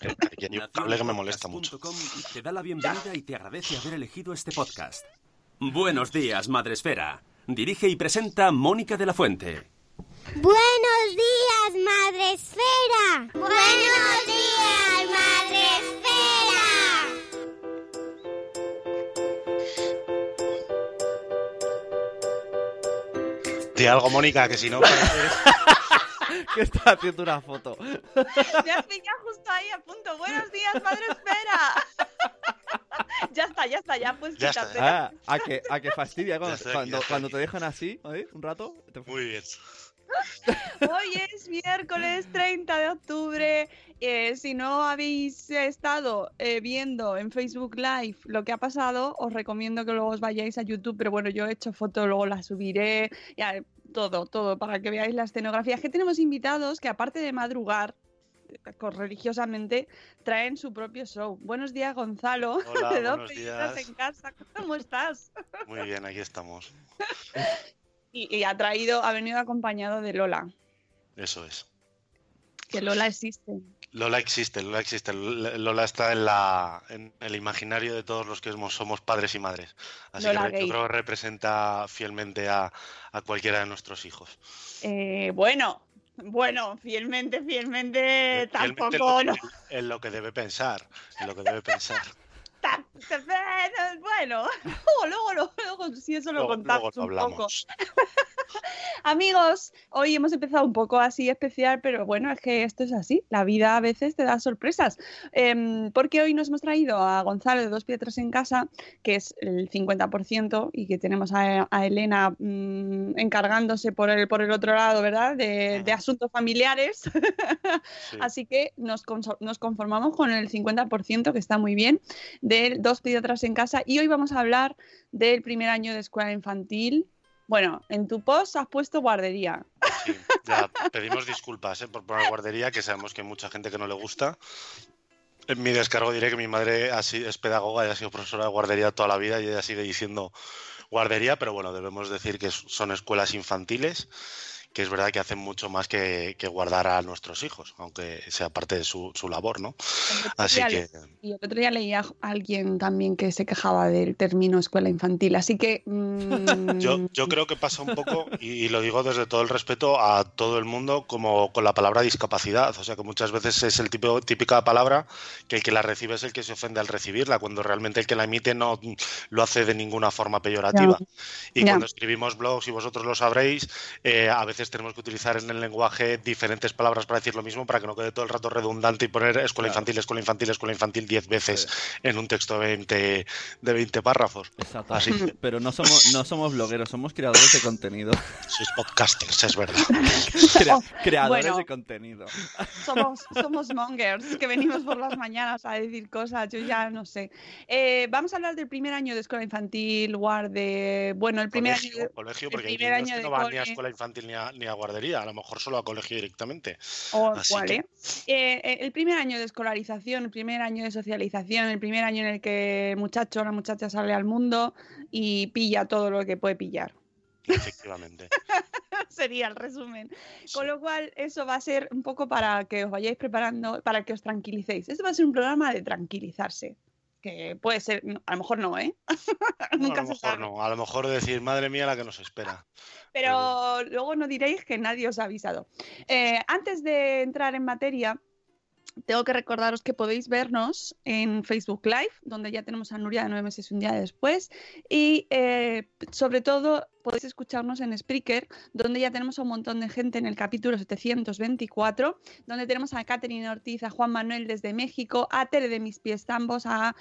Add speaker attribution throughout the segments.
Speaker 1: Hay un cable que me molesta mucho.
Speaker 2: Te da la bienvenida y te agradece haber elegido este podcast. Buenos días, Madresfera. Dirige y presenta Mónica de la Fuente.
Speaker 3: Buenos días, Madre Esfera. Buenos días, Madre Esfera.
Speaker 1: Di algo, Mónica, que si no.
Speaker 4: que está haciendo una foto.
Speaker 5: Me has pillado justo ahí a punto. Buenos días, madre espera. ya está, ya está, ya pues
Speaker 1: Ya está,
Speaker 5: quítate.
Speaker 4: Ah, a que, a que fastidia cuando,
Speaker 1: aquí,
Speaker 4: cuando, te dejan así, ¿eh? Un rato. te-
Speaker 1: Muy bien.
Speaker 5: Hoy es miércoles 30 de octubre. Eh, si no habéis estado eh, viendo en Facebook Live lo que ha pasado, os recomiendo que luego os vayáis a YouTube. Pero bueno, yo he hecho foto, luego la subiré. Ya, todo, todo, para que veáis la escenografía. Que tenemos invitados que aparte de madrugar eh, religiosamente, traen su propio show. Buenos días, Gonzalo.
Speaker 1: Hola,
Speaker 5: de
Speaker 1: buenos días.
Speaker 5: en casa. ¿Cómo estás?
Speaker 1: Muy bien, aquí estamos.
Speaker 5: Y, y ha traído, ha venido acompañado de Lola.
Speaker 1: Eso es.
Speaker 5: Que Lola existe.
Speaker 1: Lola existe, Lola existe. Lola está en, la, en el imaginario de todos los que somos, somos padres y madres. Así
Speaker 5: Lola
Speaker 1: que
Speaker 5: gay.
Speaker 1: yo creo que representa fielmente a, a cualquiera de nuestros hijos.
Speaker 5: Eh, bueno, bueno, fielmente, fielmente,
Speaker 1: Fielmente
Speaker 5: tampoco,
Speaker 1: en lo,
Speaker 5: no.
Speaker 1: que- en lo que debe pensar. En lo que debe pensar.
Speaker 5: Bueno, luego, luego, luego, si eso lo contamos un poco. Amigos, hoy hemos empezado un poco así especial, pero bueno, es que esto es así. La vida a veces te da sorpresas. Em, porque hoy nos hemos traído a Gonzalo de Dos Piedras en Casa, que es el 50%, y que tenemos a, a Elena mm, encargándose por el, por el otro lado, ¿verdad? De, asuntos familiares.
Speaker 1: Sí.
Speaker 5: Así que nos, nos conformamos con el 50%, que está muy bien, de dos pediatras en casa. Y hoy vamos a hablar del primer año de escuela infantil. Bueno, en tu post has puesto guardería.
Speaker 1: Sí, ya pedimos disculpas ¿eh? por poner guardería, que sabemos que hay mucha gente que no le gusta. En mi descargo diré que mi madre es pedagoga y ha sido profesora de guardería toda la vida y ella sigue diciendo guardería, pero bueno, debemos decir que son escuelas infantiles, que es verdad que hacen mucho más que, que guardar a nuestros hijos, aunque sea parte de su, su labor, ¿no? Así que
Speaker 5: Y el otro día leía a alguien también que se quejaba del término escuela infantil. Así que. mm,
Speaker 1: Yo, yo creo que pasa un poco, y, lo digo desde todo el respeto a todo el mundo, como con la palabra discapacidad. O sea, que muchas veces es el tipo, típica palabra que el que la recibe es el que se ofende al recibirla, cuando realmente el que la emite no lo hace de ninguna forma peyorativa. Y cuando escribimos blogs, y vosotros lo sabréis, eh, a veces tenemos que utilizar en el lenguaje diferentes palabras para decir lo mismo, para que no quede todo el rato redundante y poner escuela
Speaker 4: Claro.
Speaker 1: infantil, escuela infantil, escuela infantil 10 veces en un texto de 20, de 20 párrafos.
Speaker 4: Exacto.
Speaker 1: Así
Speaker 4: Pero no somos, no somos blogueros, somos creadores de contenido.
Speaker 1: sois podcasters, es verdad.
Speaker 4: Crea-
Speaker 5: Oh,
Speaker 4: creadores
Speaker 5: bueno.
Speaker 4: de contenido.
Speaker 5: Somos, somos mongers que venimos por las mañanas a decir cosas, yo ya no sé. Eh, vamos a hablar del primer año de escuela infantil, guarde. Bueno, el primer
Speaker 1: colegio,
Speaker 5: año.
Speaker 1: colegio,
Speaker 5: el
Speaker 1: hay
Speaker 5: primer
Speaker 1: niños
Speaker 5: año
Speaker 1: que
Speaker 5: de
Speaker 1: no van ni a
Speaker 5: cole.
Speaker 1: escuela infantil ni a, ni a guardería, a lo mejor solo a colegio directamente.
Speaker 5: O
Speaker 1: que-
Speaker 5: ¿eh? Eh, eh, el primer año de escolarización, el primer año de socialización, el primer año en el que el muchacho o la muchacha sale al mundo y pilla todo lo que puede pillar.
Speaker 1: Efectivamente.
Speaker 5: Sería el resumen.
Speaker 1: Sí.
Speaker 5: Con lo cual, eso va a ser un poco para que os vayáis preparando, para que os tranquilicéis. Esto va a ser un programa de tranquilizarse. Que puede ser, a lo mejor no, ¿eh? Nunca
Speaker 1: a lo
Speaker 5: se
Speaker 1: mejor
Speaker 5: sabe.
Speaker 1: no, a lo mejor decir, madre mía, la que nos espera.
Speaker 5: Pero luego no diréis que nadie os ha avisado. Eh, antes de entrar en materia, tengo que recordaros que podéis vernos en Facebook Live, donde ya tenemos a Nuria de nueve meses un día después. Y eh, sobre todo podéis escucharnos en Spreaker, donde ya tenemos a un montón de gente en el capítulo 724, donde tenemos a Catherine Ortiz, a Juan Manuel desde México, a Tere de Mis Pies Tambos, a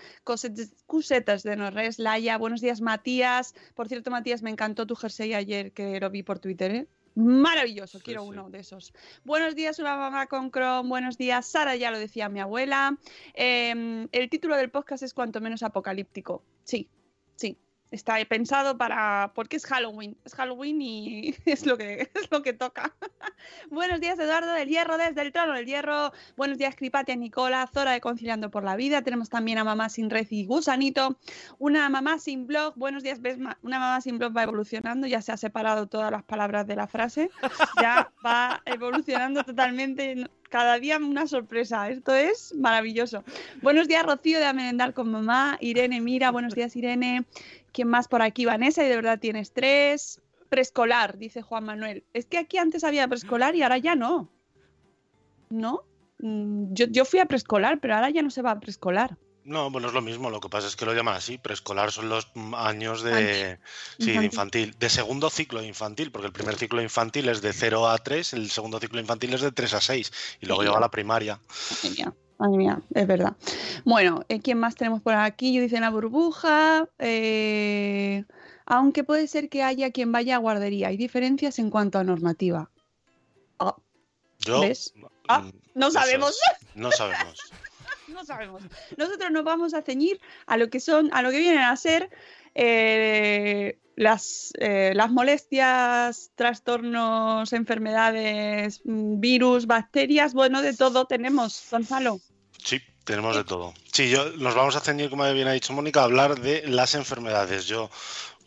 Speaker 5: Cusetas de Norres, Laia. Buenos días, Matías. Por cierto, Matías, me encantó tu jersey ayer que lo vi por Twitter. ¿eh? Maravilloso, quiero
Speaker 4: sí.
Speaker 5: uno de esos. Buenos días, una mamá con Chrome. Buenos días, Sara, ya lo decía mi abuela. Eh, el título del podcast es cuanto menos apocalíptico. Sí, sí. Está pensado para. porque es Halloween. Es Halloween y es lo que, es lo que toca. Buenos días, Eduardo del Hierro, desde el trono del Hierro. Buenos días, Cripatia, Nicola, Zora de Conciliando por la Vida. Tenemos también a Mamá sin Red y Gusanito. Una mamá sin blog. Buenos días, ves, ma- una mamá sin blog va evolucionando. Ya se ha separado todas las palabras de la frase. Ya va evolucionando totalmente. Cada día una sorpresa. Esto es maravilloso. Buenos días, Rocío de Amenendar con mamá. Irene, mira. Buenos días, Irene. ¿Quién más por aquí? Vanessa, y de verdad tienes tres. Preescolar, dice Juan Manuel. Es que aquí antes había preescolar y ahora ya no. ¿No? Mm, Yo, yo fui a preescolar, pero ahora ya no se va a preescolar.
Speaker 1: No, bueno, es lo mismo. Lo que pasa es que lo llaman así. Preescolar son los años de, sí, de
Speaker 5: Infantil.
Speaker 1: infantil. De segundo ciclo de infantil, porque el primer ciclo infantil es de 0 a 3, el segundo ciclo infantil es de 3 a 6. Y luego
Speaker 5: Sí.
Speaker 1: llega la primaria.
Speaker 5: Mía, madre mía, es verdad. Bueno, eh, ¿quién más tenemos por aquí? Yo dice la burbuja. eh, aunque puede ser que haya quien vaya a guardería. Hay diferencias en cuanto a normativa.
Speaker 1: Yo.
Speaker 5: ¿Ves? Ah,
Speaker 1: mm,
Speaker 5: no sabemos.
Speaker 1: es, No sabemos.
Speaker 5: no sabemos. Nosotros nos vamos a ceñir a lo que son, a lo que vienen a ser eh, las, eh, las molestias, trastornos, enfermedades, mm, virus, bacterias, bueno, de todo tenemos, Gonzalo.
Speaker 1: Sí, tenemos de todo. Sí, yo nos vamos a ceñir, como bien ha dicho Mónica, a hablar de las enfermedades. Yo,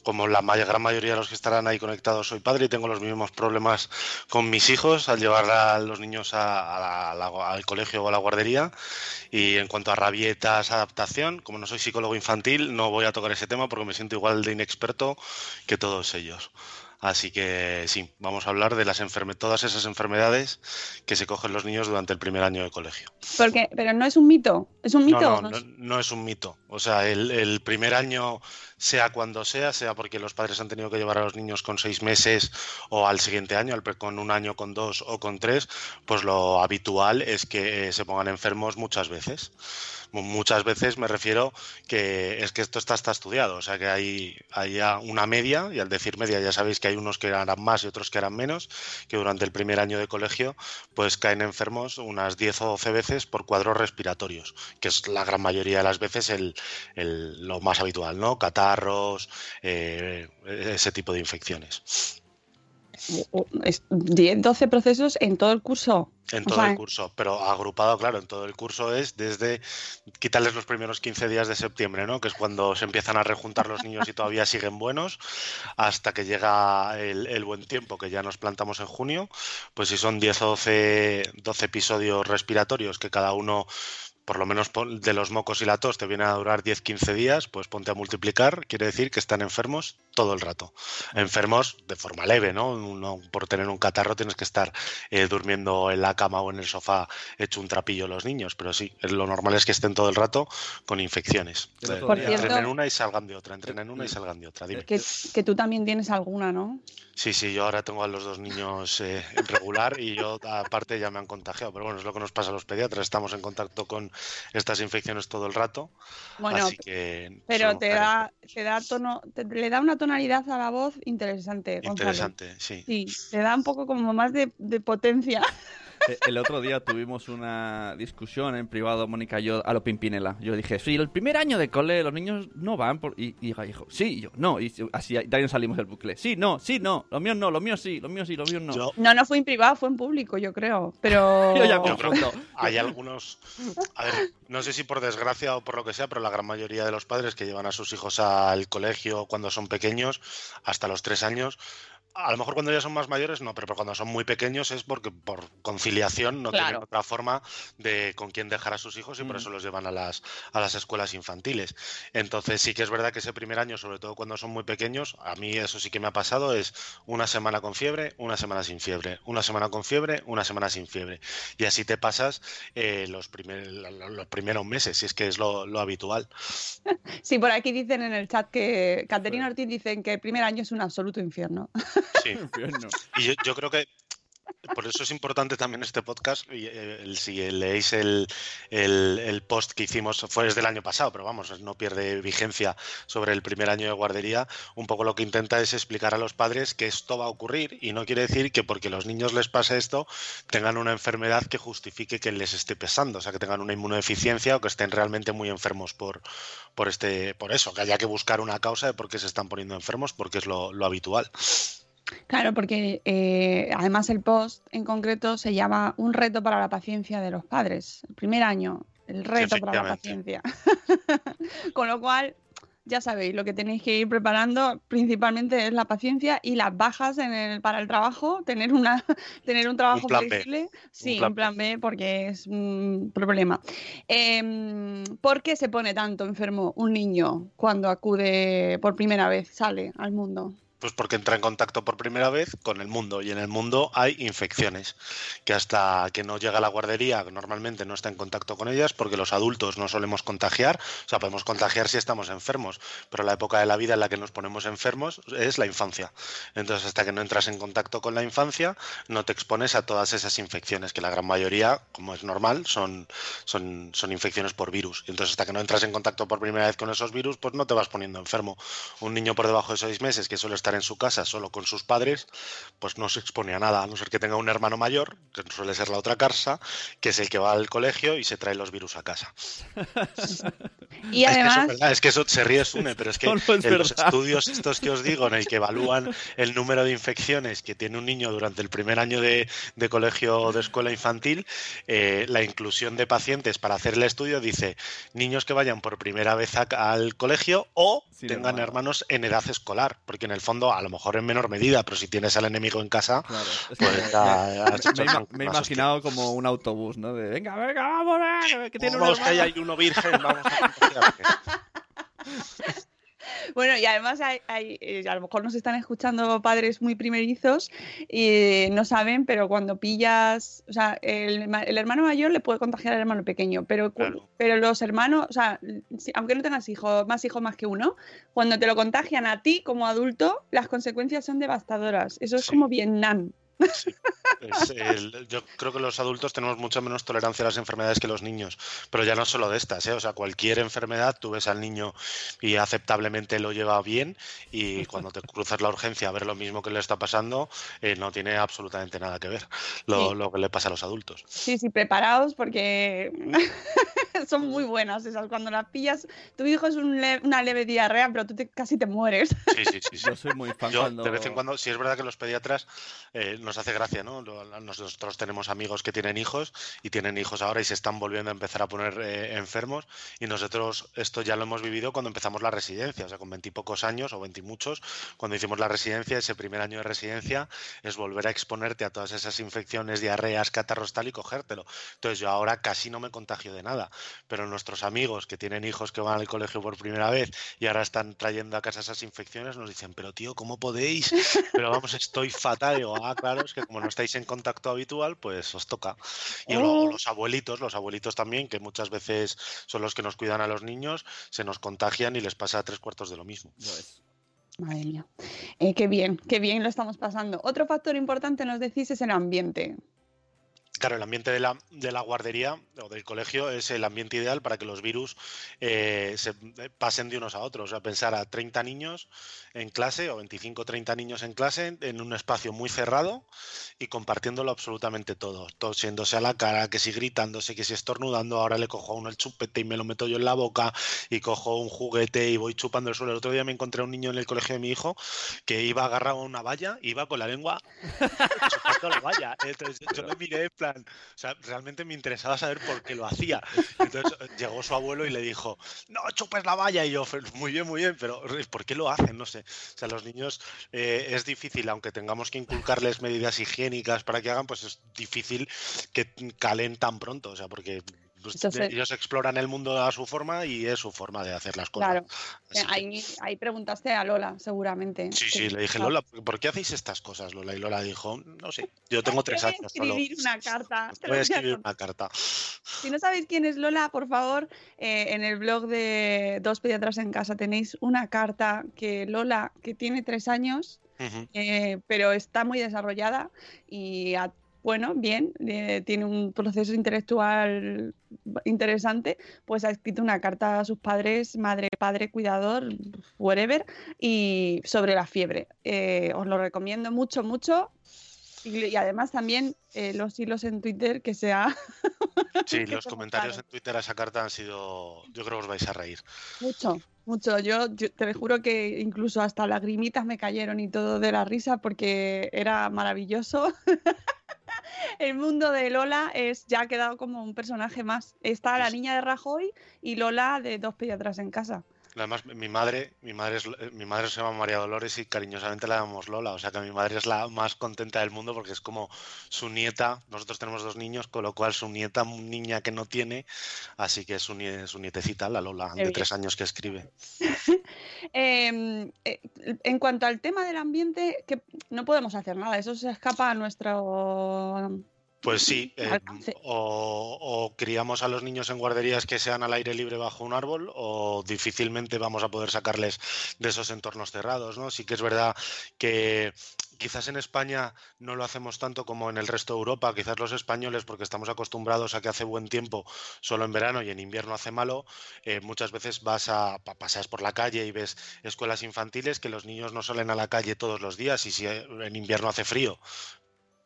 Speaker 1: como la may- gran mayoría de los que estarán ahí conectados, soy padre y tengo los mismos problemas con mis hijos al llevar a los niños a la- al colegio o a la guardería. Y en cuanto a rabietas, adaptación, como no soy psicólogo infantil, no voy a tocar ese tema porque me siento igual de inexperto que todos ellos. Así que sí, vamos a hablar de las enferme- todas esas enfermedades que se cogen los niños durante el primer año de colegio.
Speaker 5: Porque, pero no es un mito, es un mito.
Speaker 1: No,
Speaker 5: ¿o
Speaker 1: no,
Speaker 5: no
Speaker 1: no, no es un mito. O sea, el, el primer año, sea cuando sea, sea porque los padres han tenido que llevar a los niños con seis meses o al siguiente año, al con un año, con dos o con tres, pues lo habitual es que eh, se pongan enfermos muchas veces. Mu- Muchas veces me refiero que es que esto está, está estudiado, o sea que hay, hay una media, y al decir media ya sabéis que hay unos que harán más y otros que harán menos, que durante el primer año de colegio pues caen enfermos unas 10 o 12 veces por cuadros respiratorios, que es la gran mayoría de las veces el, el- lo más habitual, ¿no? Catarros, eh, ese tipo de infecciones.
Speaker 5: O- es 10, 12 procesos en todo el curso.
Speaker 1: En
Speaker 5: O
Speaker 1: todo
Speaker 5: sea,
Speaker 1: el curso, pero agrupado, claro, en todo el curso es desde quitarles los primeros 15 días de septiembre, ¿no? Que es cuando se empiezan a rejuntar los niños y todavía siguen buenos, hasta que llega el, el buen tiempo, que ya nos plantamos en junio. Pues si son 10 o 12, 12 episodios respiratorios, que cada uno, por lo menos de los mocos y la tos, te viene a durar 10-15 días, pues ponte a multiplicar, quiere decir que están enfermos todo el rato. Enfermos de forma leve, ¿no? Por tener un catarro tienes que estar eh, durmiendo en la cama o en el sofá hecho un trapillo los niños, pero sí, lo normal es que estén todo el rato con infecciones. Eh,
Speaker 4: día-
Speaker 1: entren
Speaker 5: cierto-
Speaker 1: en una y salgan de otra, entren en una y salgan de otra. Dime.
Speaker 5: que, que tú también tienes alguna, ¿no?
Speaker 1: Sí, sí, yo ahora tengo a los dos niños eh, en regular y yo aparte ya me han contagiado, pero bueno, es lo que nos pasa a los pediatras, estamos en contacto con estas infecciones todo el rato,
Speaker 5: Bueno,
Speaker 1: así que
Speaker 5: pero te da, te da tono, te- le da una tonalidad a la voz interesante, Gonzalo.
Speaker 1: interesante, sí.
Speaker 5: Sí, le da un poco como más de, de potencia.
Speaker 4: Eh, El otro día tuvimos una discusión en privado, Mónica y yo, a lo Pimpinela. Yo dije, sí, el primer año de cole los niños no van. Por... Y, y dijo, sí, y yo, no. Y así también salimos del bucle. Sí, no, sí, no. Los míos no, los míos sí, los míos sí, los míos no.
Speaker 1: Yo,
Speaker 5: No, no fue en privado, fue en público, yo creo. Pero.
Speaker 4: Yo ya
Speaker 1: Yo hay algunos, a ver, no sé si por desgracia o por lo que sea, pero la gran mayoría de los padres que llevan a sus hijos al colegio cuando son pequeños, hasta los tres años, a lo mejor cuando ya son más mayores no, pero cuando son muy pequeños es porque por conciliación no tienen otra forma de con quién dejar a sus hijos y por
Speaker 4: Mm.
Speaker 1: eso los llevan a las, a las escuelas infantiles. Entonces sí que es verdad que ese primer año, sobre todo cuando son muy pequeños, a mí eso sí que me ha pasado, es una semana con fiebre, una semana sin fiebre, una semana con fiebre, una semana sin fiebre. Y así te pasas eh, los, primer- lo- los primeros meses, si es que es lo, lo habitual.
Speaker 5: Sí, por aquí dicen en el chat que Caterina Ortiz dicen que el primer año es un absoluto infierno.
Speaker 1: Sí.
Speaker 4: Infierno.
Speaker 1: Y yo, yo creo que por eso es importante también este podcast. Eh, si leéis el, el- el post que hicimos, fue desde el año pasado, pero vamos, no pierde vigencia sobre el primer año de guardería. Un poco lo que intenta es explicar a los padres que esto va a ocurrir y no quiere decir que porque los niños les pase esto tengan una enfermedad que justifique que les esté pesando, o sea, que tengan una inmunodeficiencia o que estén realmente muy enfermos por, por, este, por eso, que haya que buscar una causa de por qué se están poniendo enfermos, porque es lo, lo habitual.
Speaker 5: Claro, porque eh, además el post en concreto se llama Un reto para la paciencia de los padres. El primer año, el reto para la paciencia. Con lo cual, ya sabéis, lo que tenéis que ir preparando principalmente es la paciencia y las bajas en el, para el trabajo, tener, una, tener un trabajo
Speaker 1: B.
Speaker 5: flexible. Sí,
Speaker 1: plan
Speaker 5: un plan B porque es un problema. Em, ¿Por qué se pone tanto enfermo un niño cuando acude por primera vez, sale al mundo?
Speaker 1: Pues porque entra en contacto por primera vez con el mundo y en el mundo hay infecciones que hasta que no llega a la guardería normalmente no está en contacto con ellas porque los adultos no solemos contagiar, o sea, podemos contagiar si estamos enfermos, pero la época de la vida en la que nos ponemos enfermos es la infancia. Entonces, hasta que no entras en contacto con la infancia, no te expones a todas esas infecciones que la gran mayoría, como es normal, son, son, son infecciones por virus. Entonces, hasta que no entras en contacto por primera vez con esos virus, pues no te vas poniendo enfermo. Un niño por debajo de seis meses que suele estar en su casa solo con sus padres, pues no se expone a nada, a no ser que tenga un hermano mayor, que suele ser la otra casa, que es el que va al colegio y se trae los virus a casa.
Speaker 5: Y
Speaker 1: es, que eso
Speaker 5: además,
Speaker 1: es verdad, es que eso se ríe Sune, pero es que
Speaker 4: No, no es
Speaker 1: en los estudios estos que os digo, en el que evalúan el número de infecciones que tiene un niño durante el primer año de, de colegio o de escuela infantil, eh, la inclusión de pacientes para hacer el estudio dice niños que vayan por primera vez a- al colegio o tengan
Speaker 4: hermano.
Speaker 1: hermanos en edad escolar, porque en el fondo, a lo mejor en menor medida, pero si tienes al enemigo en casa,
Speaker 4: Claro. Es que
Speaker 1: pues
Speaker 4: me-
Speaker 1: ya has
Speaker 4: me,
Speaker 1: hecho
Speaker 4: me- he
Speaker 1: hostia.
Speaker 4: imaginado como un autobús, ¿no? De venga, venga, vamos, que tiene un
Speaker 1: Vamos, que ahí
Speaker 4: hermano".
Speaker 1: hay uno virgen, vamos a.
Speaker 5: Bueno, y además hay, hay, eh, a lo mejor nos están escuchando padres muy primerizos y no saben, pero cuando pillas, o sea, el, el hermano mayor le puede contagiar al hermano pequeño, pero,
Speaker 1: Claro.
Speaker 5: pero los hermanos, o sea, aunque no tengas hijos, más hijos más que uno, cuando te lo contagian a ti como adulto, las consecuencias son devastadoras. Eso es
Speaker 1: Sí.
Speaker 5: como Vietnam.
Speaker 1: Yo creo que los adultos tenemos mucho menos tolerancia a las enfermedades que los niños, pero ya no solo de estas, ¿eh? o sea, cualquier enfermedad, tú ves al niño y aceptablemente lo lleva bien y cuando te cruzas la urgencia a ver lo mismo que le está pasando, eh, no tiene absolutamente nada que ver lo,
Speaker 5: Sí.
Speaker 1: lo que le pasa a los adultos.
Speaker 5: Sí, sí, preparaos porque son muy buenas esas. Cuando las pillas, tu hijo es un le- una leve diarrea, pero tú te- casi te mueres.
Speaker 1: Sí, sí, sí. sí.
Speaker 4: Yo soy muy fan
Speaker 1: Yo,
Speaker 4: cuando...
Speaker 1: de vez en cuando, sí es verdad que los pediatras eh, nos hace gracia, ¿no? Nosotros tenemos amigos que tienen hijos y tienen hijos ahora y se están volviendo a empezar a poner eh, enfermos y nosotros esto ya lo hemos vivido cuando empezamos la residencia, o sea, con veintipocos años o veintimuchos, cuando hicimos la residencia, ese primer año de residencia es volver a exponerte a todas esas infecciones, diarreas, catarros tal y cogértelo. Entonces yo ahora casi no me contagio de nada, pero nuestros amigos que tienen hijos que van al colegio por primera vez y ahora están trayendo a casa esas infecciones nos dicen, pero tío, ¿cómo podéis? Pero vamos, estoy fatal. Y digo, ah, claro, es que como no estáis en contacto habitual, pues os toca. Y luego
Speaker 5: Oh.
Speaker 1: los abuelitos, los abuelitos también, que muchas veces son los que nos cuidan a los niños, se nos contagian y les pasa tres cuartos de lo mismo.
Speaker 5: Madre mía. Eh, qué bien, qué bien lo estamos pasando. Otro factor importante, nos decís, es el ambiente.
Speaker 1: Claro, el ambiente de la, de la guardería o del colegio es el ambiente ideal para que los virus eh, se eh, pasen de unos a otros. O sea, pensar a 30 niños en clase o 25 o 30 niños en clase en un espacio muy cerrado y compartiéndolo absolutamente todo. Tosiéndose a la cara, que si gritándose, que si estornudando, ahora le cojo a uno el chupete y me lo meto yo en la boca y cojo un juguete y voy chupando el suelo. El otro día me encontré a un niño en el colegio de mi hijo que iba agarrado a una valla, iba con la lengua chupando la valla. Yo lo miré en plan o sea, realmente me interesaba saber por qué lo hacía. Entonces eh, llegó su abuelo y le dijo, no chupes la valla. Y yo, muy bien, muy bien, pero ¿por qué lo hacen? No sé. O sea, los niños eh, es difícil, aunque tengamos que inculcarles medidas higiénicas para que hagan, pues es difícil que calen tan pronto. O sea, porque pues,
Speaker 5: Entonces-
Speaker 1: ellos exploran el mundo a su forma y es su forma de hacer las cosas.
Speaker 5: Claro.
Speaker 1: Así que-
Speaker 5: Ahí, preguntaste a Lola, seguramente.
Speaker 1: Sí, sí, le dije,
Speaker 5: ah,
Speaker 1: Lola, ¿por qué hacéis estas cosas, Lola? Y Lola dijo, no sé, yo tengo tres
Speaker 5: Voy a
Speaker 1: años solo.
Speaker 5: escribir una carta.
Speaker 1: Voy a escribir una carta.
Speaker 5: Si no sabéis quién es Lola, por favor, eh, en el blog de Dos Pediatras en Casa tenéis una carta que Lola, que tiene tres años, eh, pero está muy desarrollada y, a- bueno, bien, eh, tiene un proceso intelectual interesante, pues ha escrito una carta a sus padres, madre, padre, cuidador, whatever, y sobre la fiebre. Eh, os lo recomiendo mucho, mucho. Y, y además también eh, los hilos en Twitter que sea
Speaker 1: Sí,
Speaker 5: que
Speaker 1: los comentarios en Twitter a esa carta han sido, yo creo que os vais a reír.
Speaker 5: Mucho, mucho. Yo, yo te juro que incluso hasta lagrimitas me cayeron y todo de la risa porque era maravilloso. El mundo de Lola es ya ha quedado como un personaje más. Está la niña de Rajoy y Lola de dos pediatras en casa.
Speaker 1: Además, mi madre, mi madre, es, eh, mi madre se llama María Dolores y cariñosamente la llamamos Lola. O sea que mi madre es la más contenta del mundo porque es como su nieta. Nosotros tenemos dos niños, con lo cual su nieta, niña que no tiene, así que es su, su nietecita, la Lola, de tres años que escribe.
Speaker 5: Eh, eh, en cuanto al tema del ambiente, que no podemos hacer nada. Eso se escapa a nuestro
Speaker 1: Pues sí, eh, o, o criamos a los niños en guarderías que sean al aire libre bajo un árbol, o difícilmente vamos a poder sacarles de esos entornos cerrados, ¿no? Sí que es verdad que quizás en España no lo hacemos tanto como en el resto de Europa, quizás los españoles, porque estamos acostumbrados a que hace buen tiempo solo en verano y en invierno hace malo, eh, muchas veces vas a pa- paseas por la calle y ves escuelas infantiles que los niños no salen a la calle todos los días y si eh, en invierno hace frío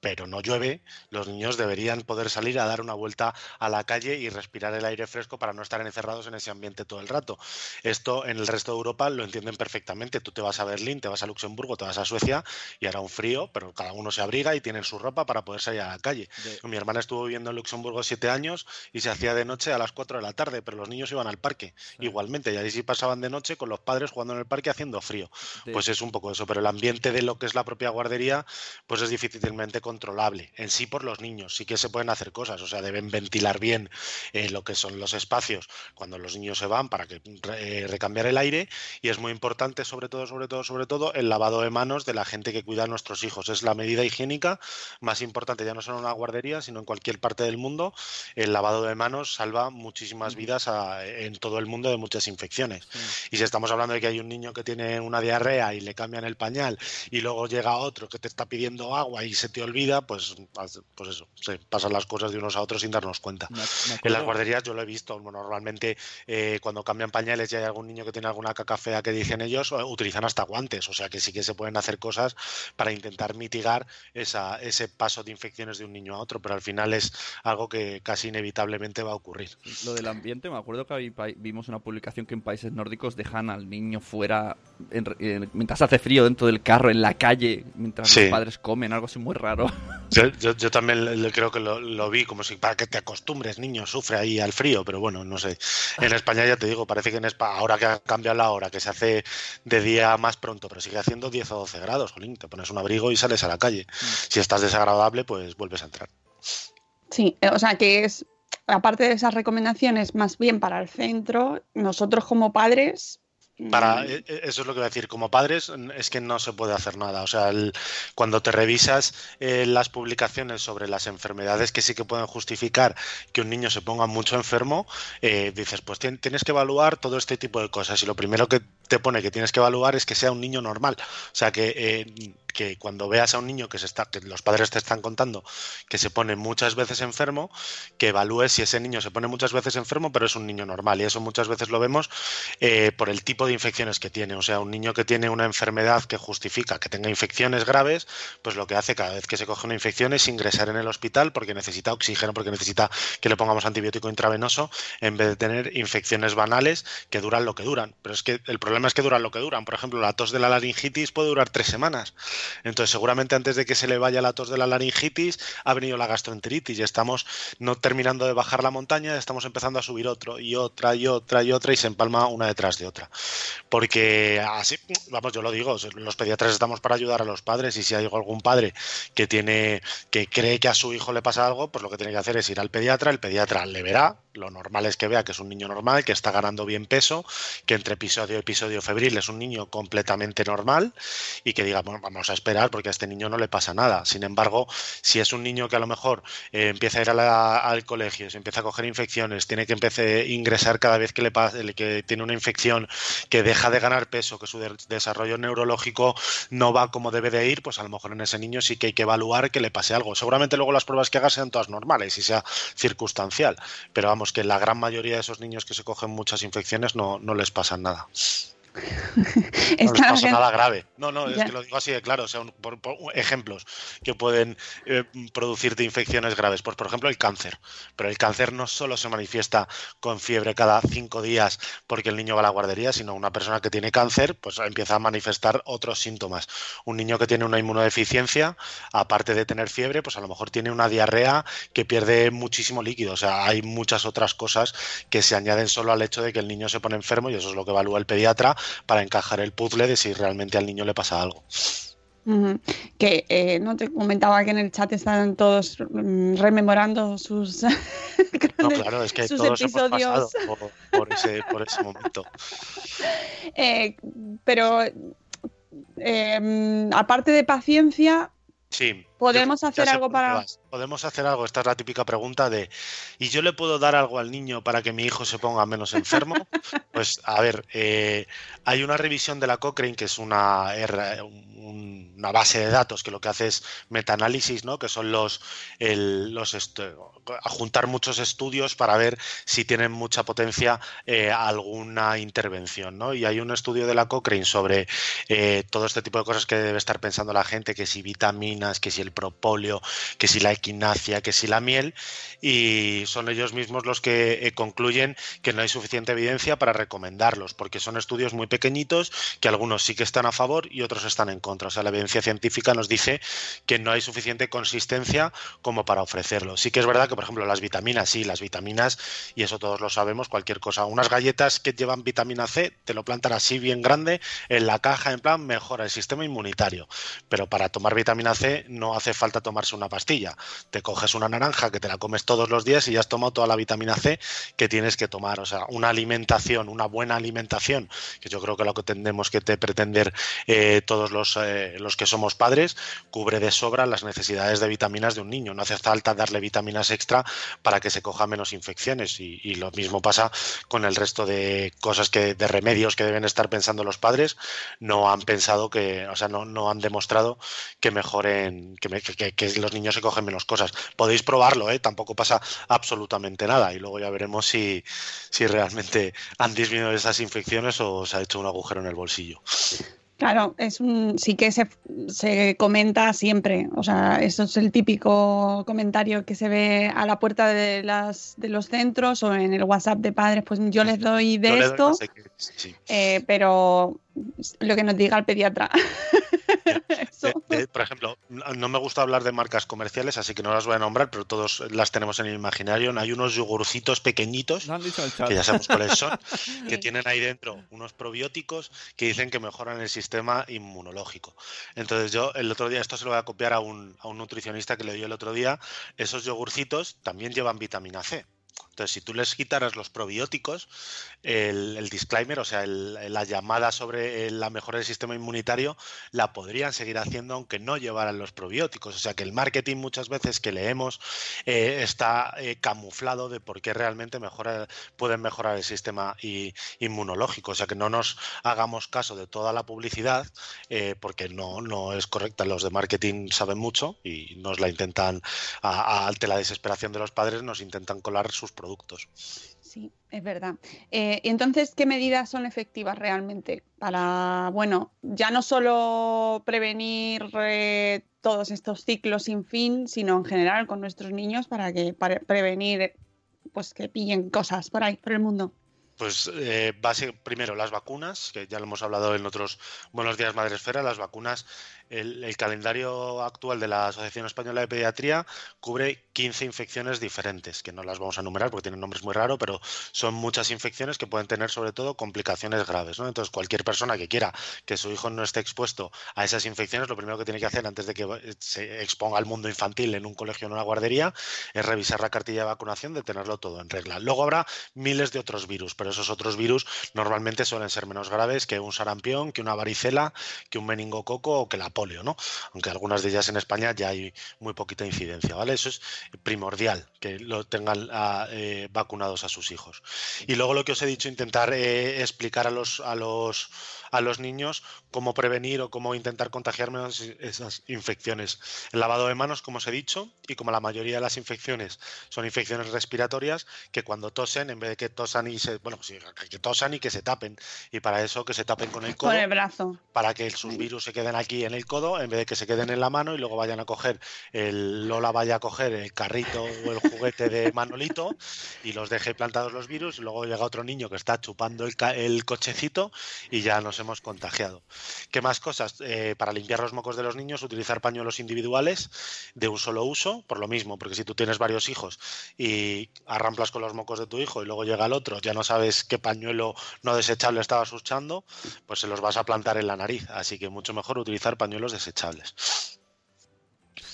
Speaker 1: pero no llueve, los niños deberían poder salir a dar una vuelta a la calle y respirar el aire fresco para no estar encerrados en ese ambiente todo el rato. Esto en el resto de Europa lo entienden perfectamente. Tú te vas a Berlín, te vas a Luxemburgo, te vas a Suecia y hará un frío, pero cada uno se abriga y tienen su ropa para poder salir a la calle. Mi hermana estuvo viviendo en Luxemburgo siete años y se hacía de noche a las 4 de la tarde, pero los niños iban al parque igualmente y ahí sí pasaban de noche con los padres jugando en el parque haciendo frío. Pues es un poco eso, pero el ambiente de lo que es la propia guardería, pues es difícilmente controlable. En sí por los niños, sí que se pueden hacer cosas, o sea, deben ventilar bien eh, lo que son los espacios cuando los niños se van para que eh, recambiar el aire y es muy importante, sobre todo, sobre todo, sobre todo, el lavado de manos de la gente que cuida a nuestros hijos. Es la medida higiénica más importante, ya no solo en una guardería, sino en cualquier parte del mundo. El lavado de manos salva muchísimas vidas a- en todo el mundo de muchas infecciones. Y si estamos hablando de que hay un niño que tiene una diarrea y le cambian el pañal y luego llega otro que te está pidiendo agua y se te olvida, pues, pues eso, se pasan las cosas de unos a otros sin darnos cuenta.
Speaker 4: me- me
Speaker 1: En las guarderías yo lo he visto, bueno, normalmente eh, cuando cambian pañales y hay algún niño que tiene alguna caca fea que dicen ellos, eh, utilizan hasta guantes, o sea que sí que se pueden hacer cosas para intentar mitigar esa, ese paso de infecciones de un niño a otro, pero al final es algo que casi inevitablemente va a ocurrir.
Speaker 4: Lo del ambiente, me acuerdo que vimos una publicación que en países nórdicos dejan al niño fuera en- mientras hace frío dentro del carro, en la calle, mientras
Speaker 1: Sí.
Speaker 4: los padres comen, algo así muy raro.
Speaker 1: Yo, yo- yo también creo que lo, lo vi como si para que te acostumbres, niño, sufre ahí al frío, pero bueno, no sé. En España ya te digo, parece que en España, ahora que ha cambiado la hora, que se hace de día más pronto, pero sigue haciendo 10 o 12 grados, jolín, te pones un abrigo y sales a la calle. Si estás desagradable, pues vuelves a entrar.
Speaker 5: Sí, eh, o sea que es, aparte de esas recomendaciones, más bien para el centro, nosotros como padres.
Speaker 1: Para,
Speaker 5: mm,
Speaker 1: e- e- eso es lo que voy a decir. Como padres, es que no se puede hacer nada. O sea, el- cuando te revisas eh, las publicaciones sobre las enfermedades que sí que pueden justificar que un niño se ponga mucho enfermo, eh, dices, pues tien- tienes que evaluar todo este tipo de cosas. Y lo primero que te pone que tienes que evaluar es que sea un niño normal. O sea, que, eh, que cuando veas a un niño que se está, que los padres te están contando que se pone muchas veces enfermo, que evalúes si ese niño se pone muchas veces enfermo, pero es un niño normal. Y eso muchas veces lo vemos eh, por el tipo de infecciones que tiene. O sea, un niño que tiene una enfermedad que justifica que tenga infecciones graves, pues lo que hace cada vez que se coge una infección es ingresar en el hospital porque necesita oxígeno, porque necesita que le pongamos antibiótico intravenoso, en vez de tener infecciones banales que duran lo que duran. Pero es que el problema es que duran lo que duran. Por ejemplo, la tos de la laringitis puede durar tres semanas. Entonces, seguramente antes de que se le vaya la tos de la laringitis, ha venido la gastroenteritis y estamos no terminando de bajar la montaña, estamos empezando a subir otro y otra y otra y otra y se empalma una detrás de otra. Porque así, vamos, yo lo digo, los pediatras estamos para ayudar a los padres y si hay algún padre que tiene que cree que a su hijo le pasa algo, pues lo que tiene que hacer es ir al pediatra, el pediatra le verá, lo normal es que vea que es un niño normal, que está ganando bien peso, que entre episodio y episodio febril es un niño completamente normal y que diga, bueno, vamos a esperar porque a este niño no le pasa nada. Sin embargo, si es un niño que a lo mejor eh, empieza a ir al colegio, se empieza a coger infecciones, tiene que empezar a ingresar cada vez que le que tiene una infección, que deja de ganar peso, que su desarrollo neurológico no va como debe de ir, pues a lo mejor en ese niño sí que hay que evaluar que le pase algo. Seguramente luego las pruebas que haga sean todas normales y sea circunstancial, pero vamos, que la gran mayoría de esos niños que se cogen muchas infecciones no, no les pasa nada. No les pasa nada grave. No, no, es que lo digo así de claro. O sea, por, ejemplos que pueden eh, producirte infecciones graves. Pues, por ejemplo, el cáncer. Pero el cáncer no solo se manifiesta con fiebre cada cinco días porque el niño va a la guardería, sino una persona que tiene cáncer, pues empieza a manifestar otros síntomas. Un niño que tiene una inmunodeficiencia, aparte de tener fiebre, pues a lo mejor tiene una diarrea que pierde muchísimo líquido. O sea, hay muchas otras cosas que se añaden solo al hecho de que el niño se pone enfermo y eso es lo que evalúa el pediatra para encajar el puzzle de si realmente al niño le pasa algo.
Speaker 5: Que eh, no te comentaba que en el chat están todos mm, rememorando sus,
Speaker 1: no, claro, es que todos episodios por, ese, momento.
Speaker 5: Eh, pero em, aparte de paciencia,
Speaker 1: sí,
Speaker 5: podemos hacer algo para
Speaker 1: podemos hacer algo. Esta es la típica pregunta de ¿y yo le puedo dar algo al niño para que mi hijo se ponga menos enfermo? pues a ver, eh, hay una revisión de la Cochrane que es una, una base de datos que lo que hace es metaanálisis, ¿no? Que son los, los juntar muchos estudios para ver si tienen mucha potencia eh, alguna intervención, ¿no? Y hay un estudio de la Cochrane sobre eh, todo este tipo de cosas que debe estar pensando la gente, que si vitaminas, que si el propóleo, que si la equinacia, que si la miel, y son ellos mismos los que eh, concluyen que no hay suficiente evidencia para recomendarlos, porque son estudios muy pequeñitos que algunos sí que están a favor y otros están en contra. O sea, la evidencia científica nos dice que no hay suficiente consistencia como para ofrecerlo. Sí que es verdad que, por ejemplo, las vitaminas, sí, las vitaminas, y eso todos lo sabemos, cualquier cosa. Unas galletas que llevan vitamina C, te lo plantan así bien grande en la caja, en plan, mejora el sistema inmunitario. Pero para tomar vitamina C no hace falta tomarse una pastilla. Te coges una naranja que te la comes todos los días y ya has tomado toda la vitamina C que tienes que tomar. O sea, una alimentación, una buena alimentación, que yo creo que lo que tendemos que pretender eh, todos los, eh, los que somos padres, cubre de sobra las necesidades de vitaminas de un niño. No hace falta darle vitaminas extra para que se coja menos infecciones. Y, lo mismo pasa con el resto de cosas que, de remedios que deben estar pensando los padres. No han pensado que, o sea, no, no han demostrado que mejoren, que, que, los niños se cogen menos cosas. Podéis probarlo, ¿eh? tampoco pasa absolutamente nada y luego ya veremos si, si realmente han disminuido esas infecciones o se ha hecho un agujero en el bolsillo.
Speaker 5: Claro, es un, sí que se, se, comenta siempre. O sea, eso es el típico comentario que se ve a la puerta de, las, de los centros o en el WhatsApp de padres. Pues yo les doy de esto, eh, pero lo que nos diga el pediatra.
Speaker 1: por ejemplo, no me gusta hablar de marcas comerciales, así que no las voy a nombrar, pero todos las tenemos en el imaginario. Hay unos yogurcitos pequeñitos, que ya sabemos cuáles son, que tienen ahí dentro unos probióticos que dicen que mejoran el sistema inmunológico. Entonces yo el otro día, esto se lo voy a copiar a un, a un nutricionista que le dio el otro día, esos yogurcitos también llevan vitamina C. Entonces, si tú les quitaras los probióticos, el, disclaimer, o sea, la llamada sobre la mejora del sistema inmunitario, la podrían seguir haciendo aunque no llevaran los probióticos. O sea, que el marketing muchas veces que leemos eh, está eh, camuflado de por qué realmente mejora, pueden mejorar el sistema inmunológico. O sea, que no nos hagamos caso de toda la publicidad eh, porque no, no es correcta. Los de marketing saben mucho y nos la intentan, ante la desesperación de los padres, nos intentan colar sus productos.
Speaker 5: Sí, es verdad. Eh, entonces, ¿qué medidas son efectivas realmente para, bueno, ya no solo prevenir eh, todos estos ciclos sin fin, sino en general con nuestros niños para que para prevenir, pues que pillen cosas por ahí, por el mundo?
Speaker 1: Pues eh, base, primero las vacunas, que ya lo hemos hablado en otros Buenos Días Madre Esfera, las vacunas, el, el calendario actual de la Asociación Española de Pediatría cubre 15 infecciones diferentes, que no las vamos a enumerar porque tienen nombres muy raros, pero son muchas infecciones que pueden tener sobre todo complicaciones graves. ¿no? Entonces, cualquier persona que quiera que su hijo no esté expuesto a esas infecciones, lo primero que tiene que hacer antes de que se exponga al mundo infantil en un colegio o en una guardería es revisar la cartilla de vacunación, de tenerlo todo en regla. Luego habrá miles de otros virus, pero esos otros virus normalmente suelen ser menos graves que un sarampión, que una varicela, que un meningococo o que la polio, ¿no? Aunque algunas de ellas en España ya hay muy poquita incidencia, ¿vale? Eso es primordial, que lo tengan ah, eh, vacunados a sus hijos. Y luego lo que os he dicho, intentar eh, explicar a los, a los a los niños cómo prevenir o cómo intentar contagiarme esas infecciones. El lavado de manos, como os he dicho, y como la mayoría de las infecciones son infecciones respiratorias, que cuando tosen, en vez de que tosan y se, bueno, pues que tosan y que se tapen. Y para eso que se tapen con el codo.
Speaker 5: Con el brazo.
Speaker 1: Para que sus virus se queden aquí en el codo, en vez de que se queden en la mano y luego vayan a coger el Lola vaya a coger el carrito o el juguete de Manolito y los deje plantados los virus. Y luego llega otro niño que está chupando el, el cochecito y ya no se hemos contagiado. ¿Qué más cosas? Eh, para limpiar los mocos de los niños, utilizar pañuelos individuales de un solo uso, por lo mismo, porque si tú tienes varios hijos y arramplas con los mocos de tu hijo y luego llega el otro, ya no sabes qué pañuelo no desechable estabas usando, pues se los vas a plantar en la nariz. Así que mucho mejor utilizar pañuelos desechables.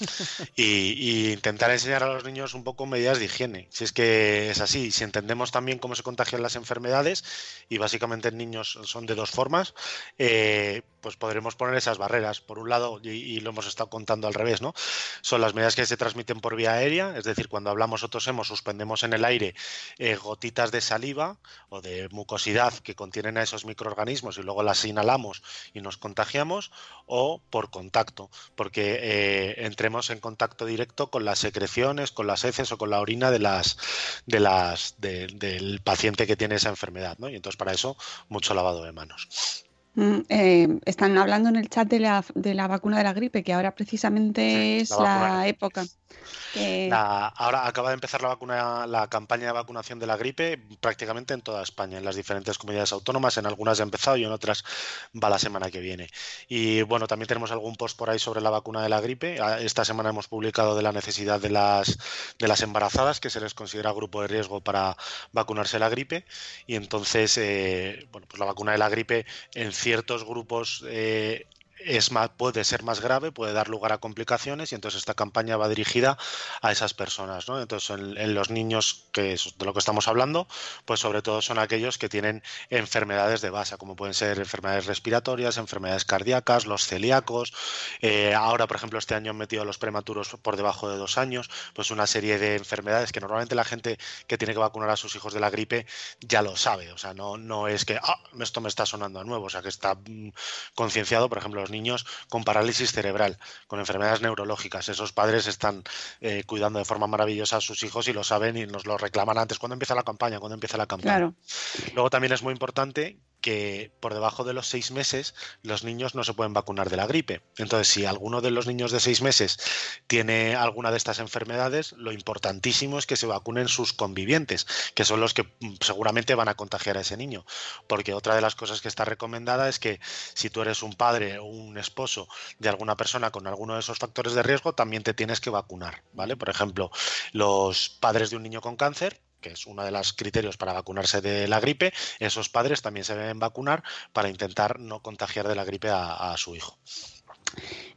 Speaker 1: y, intentar enseñar a los niños un poco medidas de higiene. Si es que es así, si entendemos también cómo se contagian las enfermedades, y básicamente en niños son de dos formas, eh, pues podremos poner esas barreras. Por un lado, y, lo hemos estado contando al revés, ¿no? Son las medidas que se transmiten por vía aérea, es decir, cuando hablamos o tosemos, suspendemos en el aire eh, gotitas de saliva o de mucosidad que contienen a esos microorganismos y luego las inhalamos y nos contagiamos, o por contacto, porque eh, en contacto directo con las secreciones, con las heces o con la orina de las, de las, del paciente que tiene esa enfermedad, ¿no? Y entonces para eso mucho lavado de manos.
Speaker 5: Mm, eh, están hablando en el chat de la, de la vacuna de la gripe, que ahora precisamente es la, época.
Speaker 1: ahora acaba de empezar la vacuna, la campaña de vacunación de la gripe prácticamente en toda España, en las diferentes comunidades autónomas, en algunas ha empezado y en otras va la semana que viene. Y bueno, también tenemos algún post por ahí sobre la vacuna de la gripe. Ah, esta semana hemos publicado de la necesidad de las, de las embarazadas, que se les considera grupo de riesgo para vacunarse la gripe. Y entonces, eh, bueno, pues la vacuna de la gripe en ciertos grupos eh, es más, puede ser más grave, puede dar lugar a complicaciones y entonces esta campaña va dirigida a esas personas. ¿no? Entonces, en, los niños, que es de lo que estamos hablando, pues sobre todo son aquellos que tienen enfermedades de base, como pueden ser enfermedades respiratorias, enfermedades cardíacas, los celíacos. Eh, ahora, por ejemplo, este año han metido a los prematuros por debajo de dos años, pues una serie de enfermedades que normalmente la gente que tiene que vacunar a sus hijos de la gripe ya lo sabe. O sea, no, no es que ah, esto me está sonando a nuevo, o sea, que está mm, concienciado, por ejemplo, niños con parálisis cerebral, con enfermedades neurológicas. Esos padres están eh, cuidando de forma maravillosa a sus hijos y lo saben y nos lo reclaman antes. ¿Cuándo empieza la campaña? ¿Cuándo empieza la campaña? Luego también es muy importante que por debajo de los seis meses los niños no se pueden vacunar de la gripe. Entonces, si alguno de los niños de seis meses tiene alguna de estas enfermedades, lo importantísimo es que se vacunen sus convivientes, que son los que mm, seguramente van a contagiar a ese niño. Porque otra de las cosas que está recomendada es que si tú eres un padre o un esposo de alguna persona con alguno de esos factores de riesgo, también te tienes que vacunar, ¿vale? Por ejemplo, los padres de un niño con cáncer que es uno de los criterios para vacunarse de la gripe, esos padres también se deben vacunar para intentar no contagiar de la gripe a, su hijo.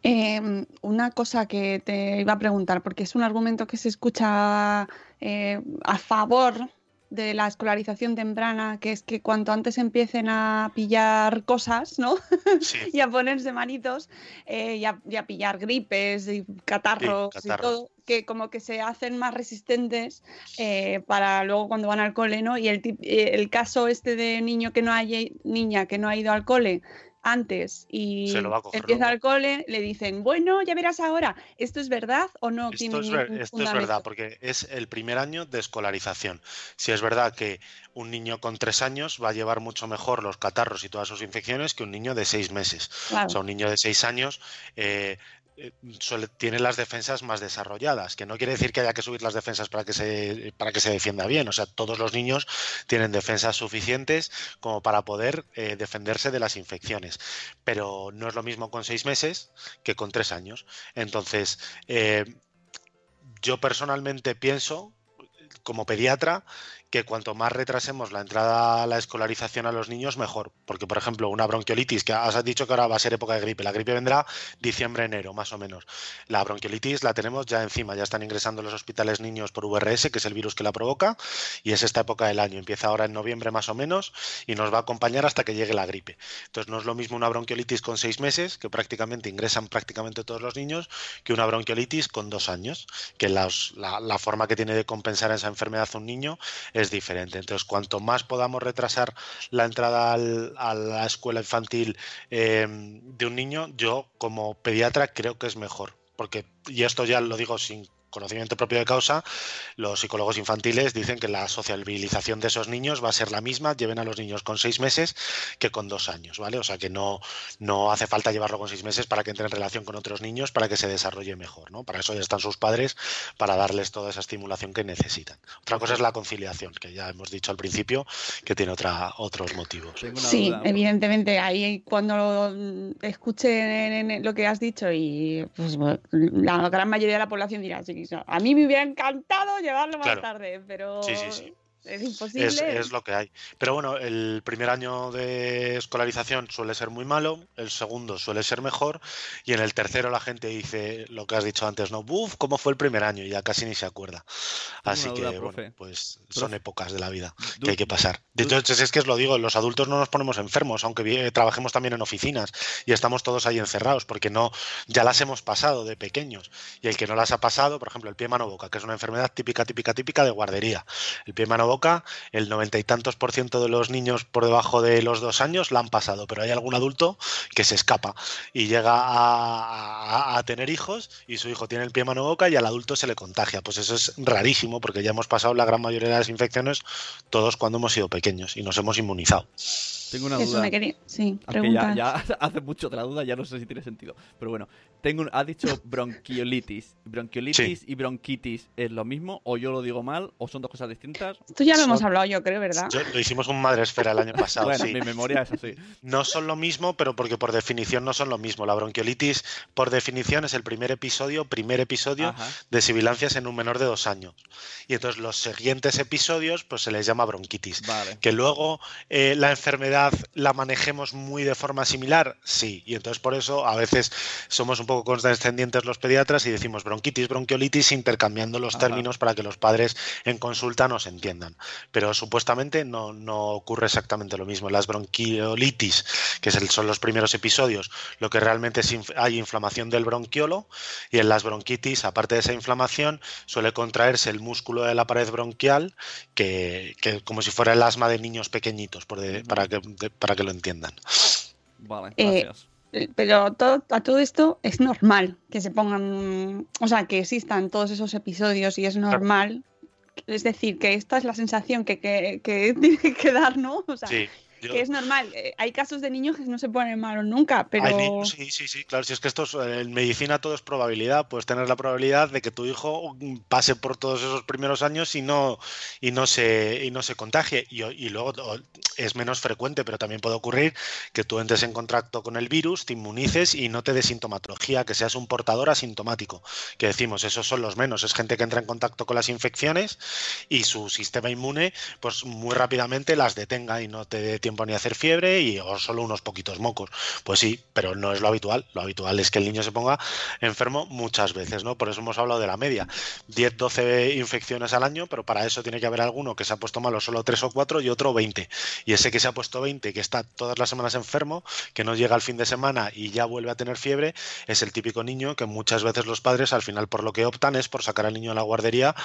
Speaker 5: Em, una cosa que te iba a preguntar, porque es un argumento que se escucha eh, a favor de la escolarización temprana, que es que cuanto antes empiecen a pillar cosas, ¿no? y a ponerse manitos, eh, y, a, pillar gripes y catarros y todo, que como que se hacen más resistentes eh, para luego cuando van al cole, ¿no? Y el, el caso este de niño que no haya, niña que no ha ido al cole, antes y empieza el cole, le dicen, bueno, ya verás ahora, ¿esto es verdad o no?
Speaker 1: Esto, es, esto es, verdad, porque es el primer año de escolarización. Si es verdad que un niño con tres años va a llevar mucho mejor los catarros y todas sus infecciones que un niño de seis meses. O sea, un niño de seis años... Eh, eh, suele- tiene las defensas más desarrolladas, que no quiere decir que haya que subir las defensas para que se, para que se defienda bien. O sea, todos los niños tienen defensas suficientes como para poder eh, defenderse de las infecciones. Pero no es lo mismo con seis meses que con tres años. Entonces, eh, yo personalmente pienso, como pediatra, que cuanto más retrasemos la entrada a la escolarización a los niños, mejor. Porque, por ejemplo, una bronquiolitis, que has dicho que ahora va a ser época de gripe, la gripe vendrá diciembre, enero, más o menos. La bronquiolitis la tenemos ya encima, ya están ingresando en los hospitales niños por VRS, que es el virus que la provoca, y es esta época del año. Empieza ahora en noviembre más o menos y nos va a acompañar hasta que llegue la gripe. Entonces no es lo mismo una bronquiolitis con seis meses, que prácticamente ingresan prácticamente todos los niños, que una bronquiolitis con dos años, que la, la forma que tiene de compensar esa enfermedad un niño es diferente. Entonces, cuanto más podamos retrasar la entrada a la escuela infantil eh, de un niño, yo como pediatra creo que es mejor. Porque, y esto ya lo digo sin conocimiento propio de causa, los psicólogos infantiles dicen que la sociabilización de esos niños va a ser la misma, lleven a los niños con seis meses que con dos años, ¿vale? O sea que no, no hace falta llevarlo con seis meses para que entre en relación con otros niños, para que se desarrolle mejor, ¿no? Para eso ya están sus padres, para darles toda esa estimulación que necesitan. Otra cosa es la conciliación, que ya hemos dicho al principio, que tiene otra, otros motivos.
Speaker 5: Sí, evidentemente, ahí cuando escuchen lo que has dicho y pues, la gran mayoría de la población dirá, sí, a mí me hubiera encantado llevarlo más
Speaker 1: Claro.
Speaker 5: tarde, pero
Speaker 1: Sí, sí, sí.
Speaker 5: Es imposible.
Speaker 1: Es, es lo que hay. Pero bueno, el primer año de escolarización suele ser muy malo, el segundo suele ser mejor y en el tercero la gente dice lo que has dicho antes, ¿no? Buf, ¿cómo fue el primer año? Y ya casi ni se acuerda. Así
Speaker 4: una
Speaker 1: que,
Speaker 4: duda,
Speaker 1: bueno,
Speaker 4: profe.
Speaker 1: pues
Speaker 4: Profe.
Speaker 1: son épocas de la vida
Speaker 4: Du-
Speaker 1: que hay que pasar. De hecho, es que os lo digo, los adultos no nos ponemos enfermos, aunque trabajemos también en oficinas y estamos todos ahí encerrados, porque no, ya las hemos pasado de pequeños. Y el que no las ha pasado, por ejemplo, el pie mano boca, que es una enfermedad típica, típica, típica de guardería. El pie mano boca, el noventa y tantos por ciento de los niños por debajo de los dos años la han pasado, pero hay algún adulto que se escapa y llega a, tener hijos y su hijo tiene el pie mano boca y al adulto se le contagia. Pues eso es rarísimo porque ya hemos pasado la gran mayoría de las infecciones todos cuando hemos sido pequeños y nos hemos inmunizado.
Speaker 4: Tengo una
Speaker 5: Eso
Speaker 4: duda.
Speaker 5: me quería. Sí,
Speaker 4: Aunque
Speaker 5: pregunta.
Speaker 4: ya, ya hace mucho de la duda, ya no sé si tiene sentido. Pero bueno, tengo un- ha dicho bronquiolitis. ¿Bronquiolitis y bronquitis es lo mismo? ¿O yo lo digo mal? ¿O son dos cosas distintas?
Speaker 5: Esto ya lo hemos hablado, yo creo, ¿verdad?
Speaker 1: Yo- lo hicimos un madre esfera el año pasado.
Speaker 4: bueno,
Speaker 1: sí.
Speaker 4: mi memoria es así.
Speaker 1: No son lo mismo, pero porque por definición no son lo mismo. La bronquiolitis, por definición, es el primer episodio, primer episodio
Speaker 4: Ajá.
Speaker 1: de sibilancias en un menor de dos años. Y entonces los siguientes episodios, pues se les llama bronquitis.
Speaker 4: Vale.
Speaker 1: Que luego eh, la enfermedad la manejemos muy de forma similar, sí. Y entonces por eso a veces somos un poco condescendientes los pediatras y decimos bronquitis, bronquiolitis, intercambiando los
Speaker 4: Ajá.
Speaker 1: términos para que los padres en consulta nos entiendan. Pero supuestamente no, no ocurre exactamente lo mismo. Las bronquiolitis, que son los primeros episodios, lo que realmente es inf- hay inflamación del bronquiolo y en las bronquitis, aparte de esa inflamación, suele contraerse el músculo de la pared bronquial, que, que como si fuera el asma de niños pequeñitos, por de- para, que, de- para que lo entiendan.
Speaker 4: Vale,
Speaker 5: Eh,
Speaker 4: gracias.
Speaker 5: Eh, Pero todo, a todo esto es normal que se pongan, o sea, que existan todos esos episodios y es normal. Es decir, que esta es la sensación que, que, que tiene que dar, ¿no? O sea,
Speaker 1: Sí, yo-
Speaker 5: que es normal. Eh, Hay casos de niños que no se ponen malos nunca, pero...
Speaker 1: Hay sí, sí, sí, claro. Si es que esto es- en medicina todo es probabilidad. Puedes tener la probabilidad de que tu hijo mm, pase por todos esos primeros años y no, y no se, y no se contagie. Y, y luego es menos frecuente, pero también puede ocurrir que tú entres en contacto con el virus, te inmunices y no te dé sintomatología, que seas un portador asintomático. Que decimos, esos son los menos. Es gente que entra en contacto con las infecciones y su sistema inmune, pues muy rápidamente las detenga y no te dé tiempo ni a hacer fiebre y o solo unos poquitos mocos. Pues sí, pero no es lo habitual. Lo habitual es que el niño se ponga enfermo muchas veces, ¿no? Por eso hemos hablado de la media. 10, 12 infecciones al año, pero para eso tiene que haber alguno que se ha puesto malo solo 3 o 4 y otro 20. Y ese que se ha puesto 20, que está todas las semanas enfermo, que no llega al fin de semana y ya vuelve a tener fiebre, es el típico niño que muchas veces los padres al final por lo que optan es por sacar al niño a la guardería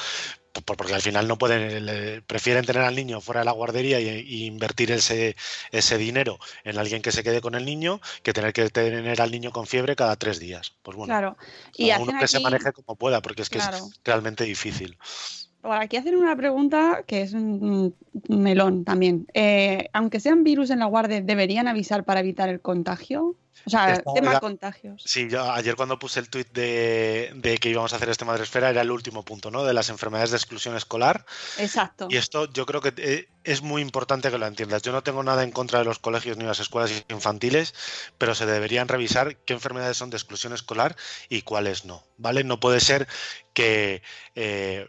Speaker 1: porque al final no pueden, le- prefieren tener al niño fuera de la guardería y, y invertir ese, ese dinero en alguien que se quede con el niño que tener que tener al niño con fiebre cada tres días. Pues bueno,
Speaker 5: Claro. Y
Speaker 1: uno que se maneje como pueda, porque es que
Speaker 5: Claro.
Speaker 1: es realmente difícil.
Speaker 5: Aquí hacen una pregunta que es un melón también. Eh, aunque sean virus en la guardia, ¿deberían avisar para evitar el contagio? O sea, tema
Speaker 1: era-
Speaker 5: contagios.
Speaker 1: Sí, yo ayer cuando puse el tuit de, de que íbamos a hacer este Madresfera era el último punto, ¿no? De las enfermedades de exclusión escolar.
Speaker 5: Exacto.
Speaker 1: Y esto yo creo que eh, es muy importante que lo entiendas. Yo no tengo nada en contra de los colegios ni las escuelas infantiles, pero se deberían revisar qué enfermedades son de exclusión escolar y cuáles no, ¿vale? No puede ser que eh,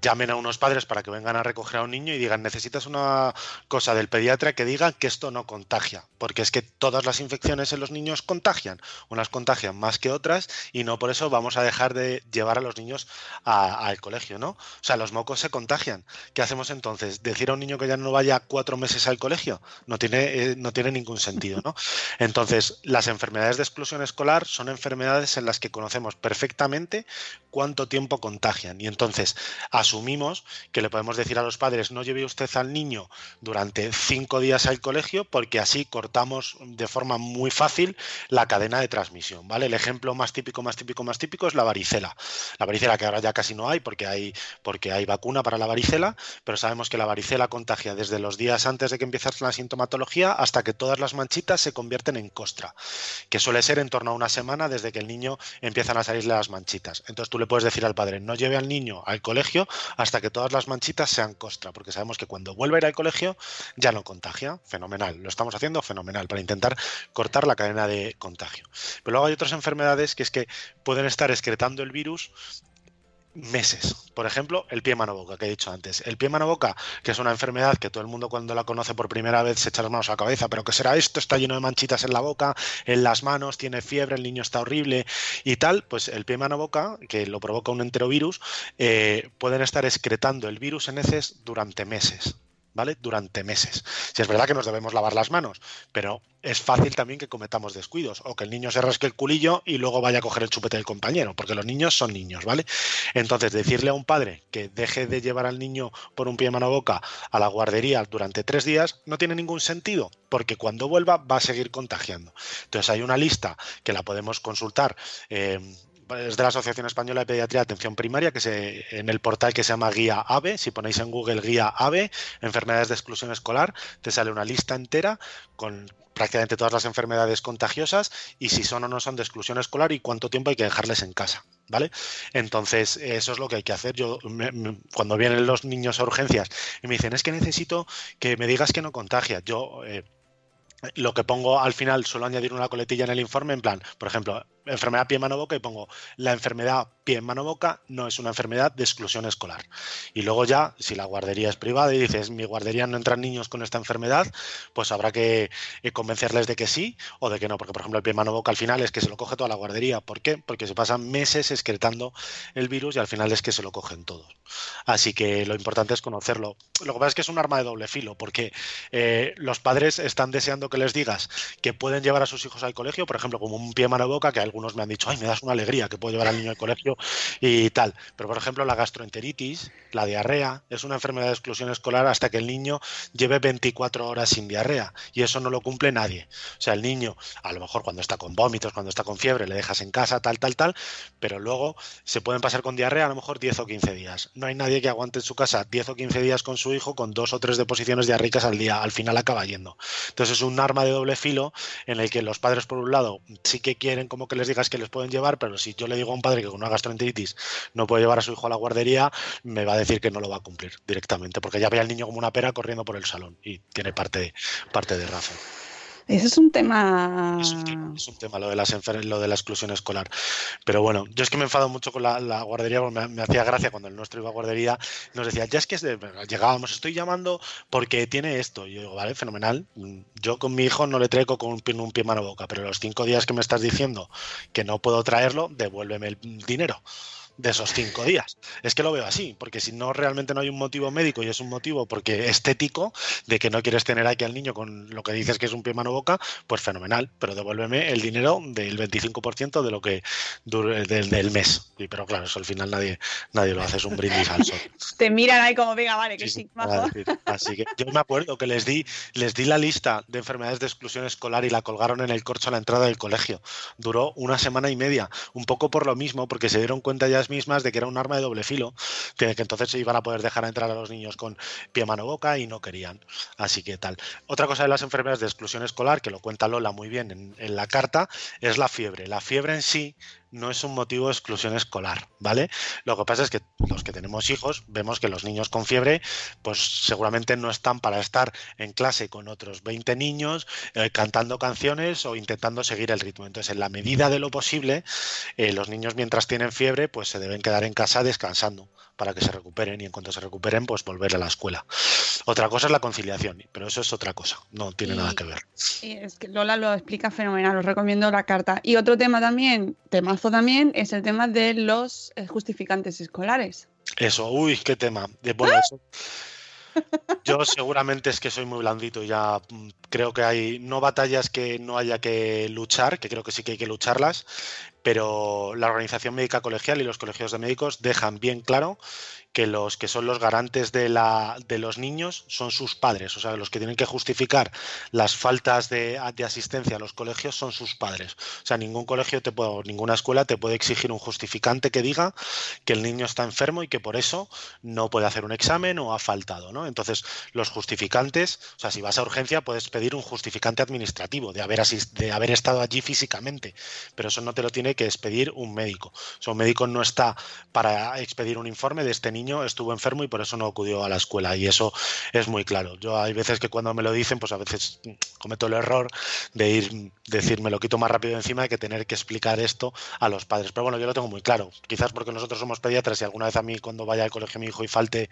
Speaker 1: llamen a unos padres para que vengan a recoger a un niño y digan necesitas una cosa del pediatra que diga que esto no contagia, porque es que todas las infecciones en los niños contagian, unas contagian más que otras y no por eso vamos a dejar de llevar a los niños al colegio, ¿no? O sea, los mocos se contagian. ¿Qué hacemos entonces? ¿Decir a un niño que ya no vaya cuatro meses al colegio? No tiene, eh, no tiene ningún sentido, ¿no? Entonces, las enfermedades de exclusión escolar son enfermedades en las que conocemos perfectamente cuánto tiempo contagian. Y entonces asumimos que le podemos decir a los padres, no lleve usted al niño durante cinco días al colegio porque así cortamos de forma muy fácil la cadena de transmisión, ¿vale? El ejemplo más típico, más típico, más típico es la varicela. La varicela que ahora ya casi no hay porque hay, porque hay vacuna para la varicela, pero sabemos que la varicela contagia desde los días antes de que empiece la sintomatología hasta que todas las manchitas se convierten en costra, que suele ser en torno a una semana desde que el niño empiezan a salirle las manchitas. Entonces tú le puedes decir al padre, no lleve al niño al colegio hasta que todas las manchitas sean costra, porque sabemos que cuando vuelva a ir al colegio ya no contagia. Fenomenal, lo estamos haciendo fenomenal para intentar cortar la cadena de contagio. Pero luego hay otras enfermedades que es que pueden estar excretando el virus meses. Por ejemplo, el pie mano boca que he dicho antes. El pie mano boca, que es una enfermedad que todo el mundo cuando la conoce por primera vez se echa las manos a la cabeza, pero ¿qué será esto? Está lleno de manchitas en la boca, en las manos, tiene fiebre, el niño está horrible y tal. Pues el pie mano boca, que lo provoca un enterovirus, eh, pueden estar excretando el virus en heces durante meses. ¿Vale? Durante meses. Si es verdad que nos debemos lavar las manos, pero es fácil también que cometamos descuidos o que el niño se rasque el culillo y luego vaya a coger el chupete del compañero, porque los niños son niños, ¿vale? Entonces, decirle a un padre que deje de llevar al niño por un pie mano boca a la guardería durante tres días no tiene ningún sentido, porque cuando vuelva va a seguir contagiando. Entonces, hay una lista que la podemos consultar. eh, es de la Asociación Española de Pediatría de Atención Primaria, que se, en el portal que se llama Guía AVE, si ponéis en Google Guía AVE, enfermedades de exclusión escolar, te sale una lista entera con prácticamente todas las enfermedades contagiosas y si son o no son de exclusión escolar y cuánto tiempo hay que dejarles en casa, ¿vale? Entonces, eso es lo que hay que hacer. Yo, cuando vienen los niños a urgencias y me dicen, es que necesito que me digas que no contagia, yo... eh, lo que pongo al final suelo añadir una coletilla en el informe en plan, por ejemplo, enfermedad pie mano boca y pongo la enfermedad pie mano boca no es una enfermedad de exclusión escolar. Y luego ya, si la guardería es privada y dices mi guardería no entran niños con esta enfermedad, pues habrá que eh, convencerles de que sí o de que no, porque por ejemplo el pie mano boca al final es que se lo coge toda la guardería. ¿Por qué? Porque se pasan meses excretando el virus y al final es que se lo cogen todos. Así que lo importante es conocerlo. Lo que pasa es que es un arma de doble filo, porque eh, los padres están deseando que les digas que pueden llevar a sus hijos al colegio, por ejemplo, como un pie mano boca, que algunos me han dicho, ay, me das una alegría que puedo llevar al niño al colegio y tal. Pero, por ejemplo, la gastroenteritis, la diarrea, es una enfermedad de exclusión escolar hasta que el niño lleve 24 horas sin diarrea. Y eso no lo cumple nadie. O sea, el niño, a lo mejor cuando está con vómitos, cuando está con fiebre, le dejas en casa, tal, tal, tal, pero luego se pueden pasar con diarrea a lo mejor 10 o 15 días. No hay nadie que aguante en su casa 10 o 15 días con su hijo con dos o tres deposiciones diarreicas al día. Al final acaba yendo. Entonces es un arma de doble filo en el que los padres, por un lado, sí que quieren como que les digas que les pueden llevar, pero si yo le digo a un padre que con una gastroenteritis no puede llevar a su hijo a la guardería, me va a decir que no lo va a cumplir directamente, porque ya ve al niño como una pera corriendo por el salón y tiene parte parte de razón.
Speaker 5: Ese es un tema.
Speaker 1: Es un tema, lo, de las lo de la exclusión escolar. Pero bueno, yo es que me enfado mucho con la, guardería, porque me, hacía gracia cuando el nuestro iba a guardería, nos decía, ya es que llegábamos, estoy llamando porque tiene esto. Y yo digo, vale, fenomenal. Yo con mi hijo no le traigo con un pie, un pie mano boca, pero los cinco días que me estás diciendo que no puedo traerlo, devuélveme el dinero de esos cinco días. Es que lo veo así, porque si no realmente no hay un motivo médico y es un motivo porque estético de que no quieres tener aquí al niño con lo que dices que es un pie mano boca, pues fenomenal, pero devuélveme el dinero del 25% de lo que dure del, del mes. Y, pero claro, eso al final nadie nadie lo hace, es un brindis al sol.
Speaker 5: Te miran ahí como, venga, vale, que
Speaker 1: Sí,
Speaker 5: sí.
Speaker 1: Así que yo me acuerdo que les di, les di la lista de enfermedades de exclusión escolar y la colgaron en el corcho a la entrada del colegio. Duró una semana y media, un poco por lo mismo, porque se dieron cuenta ya mismas de que era un arma de doble filo, que, que entonces iban a poder dejar entrar a los niños con pie, mano, boca y no querían. Así que tal. Otra cosa de las enfermedades de exclusión escolar, que lo cuenta Lola muy bien en, en la carta, es la fiebre. La fiebre en sí no es un motivo de exclusión escolar, ¿vale? Lo que pasa es que los que tenemos hijos vemos que los niños con fiebre, pues seguramente no están para estar en clase con otros 20 niños eh, cantando canciones o intentando seguir el ritmo. Entonces, en la medida de lo posible, eh, los niños mientras tienen fiebre, pues se deben quedar en casa descansando para que se recuperen y en cuanto se recuperen, pues volver a la escuela. Otra cosa es la conciliación, pero eso es otra cosa, no tiene
Speaker 5: Y-
Speaker 1: nada que ver.
Speaker 5: Es que Lola lo explica fenomenal, os recomiendo la carta. Y otro tema también, temazo también, es el tema de los eh, justificantes escolares.
Speaker 1: Eso, uy, qué tema. De- Bueno, eso- Yo seguramente es que soy muy blandito y ya mm, creo que hay no batallas que no haya que luchar, que creo que sí que hay que lucharlas, pero la Organización Médica Colegial y los colegios de médicos dejan bien claro que los que son los garantes de, la, de los niños son sus padres, o sea, los que tienen que justificar las faltas de, de asistencia a los colegios son sus padres. O sea, ningún colegio te puede, o ninguna escuela te puede exigir un justificante que diga que el niño está enfermo y que por eso no puede hacer un examen o ha faltado, ¿no? Entonces, los justificantes, o sea, si vas a urgencia puedes pedir un justificante administrativo de haber, asis- de haber estado allí físicamente, pero eso no te lo tiene que expedir un médico. O sea, un médico no está para expedir un informe de este niño estuvo enfermo y por eso no acudió a la escuela y eso es muy claro. Yo hay veces que cuando me lo dicen, pues a veces cometo el error de ir decir me lo quito más rápido encima de que tener que explicar esto a los padres. Pero bueno, yo lo tengo muy claro. Quizás porque nosotros somos pediatras y alguna vez a mí cuando vaya al colegio mi hijo y falte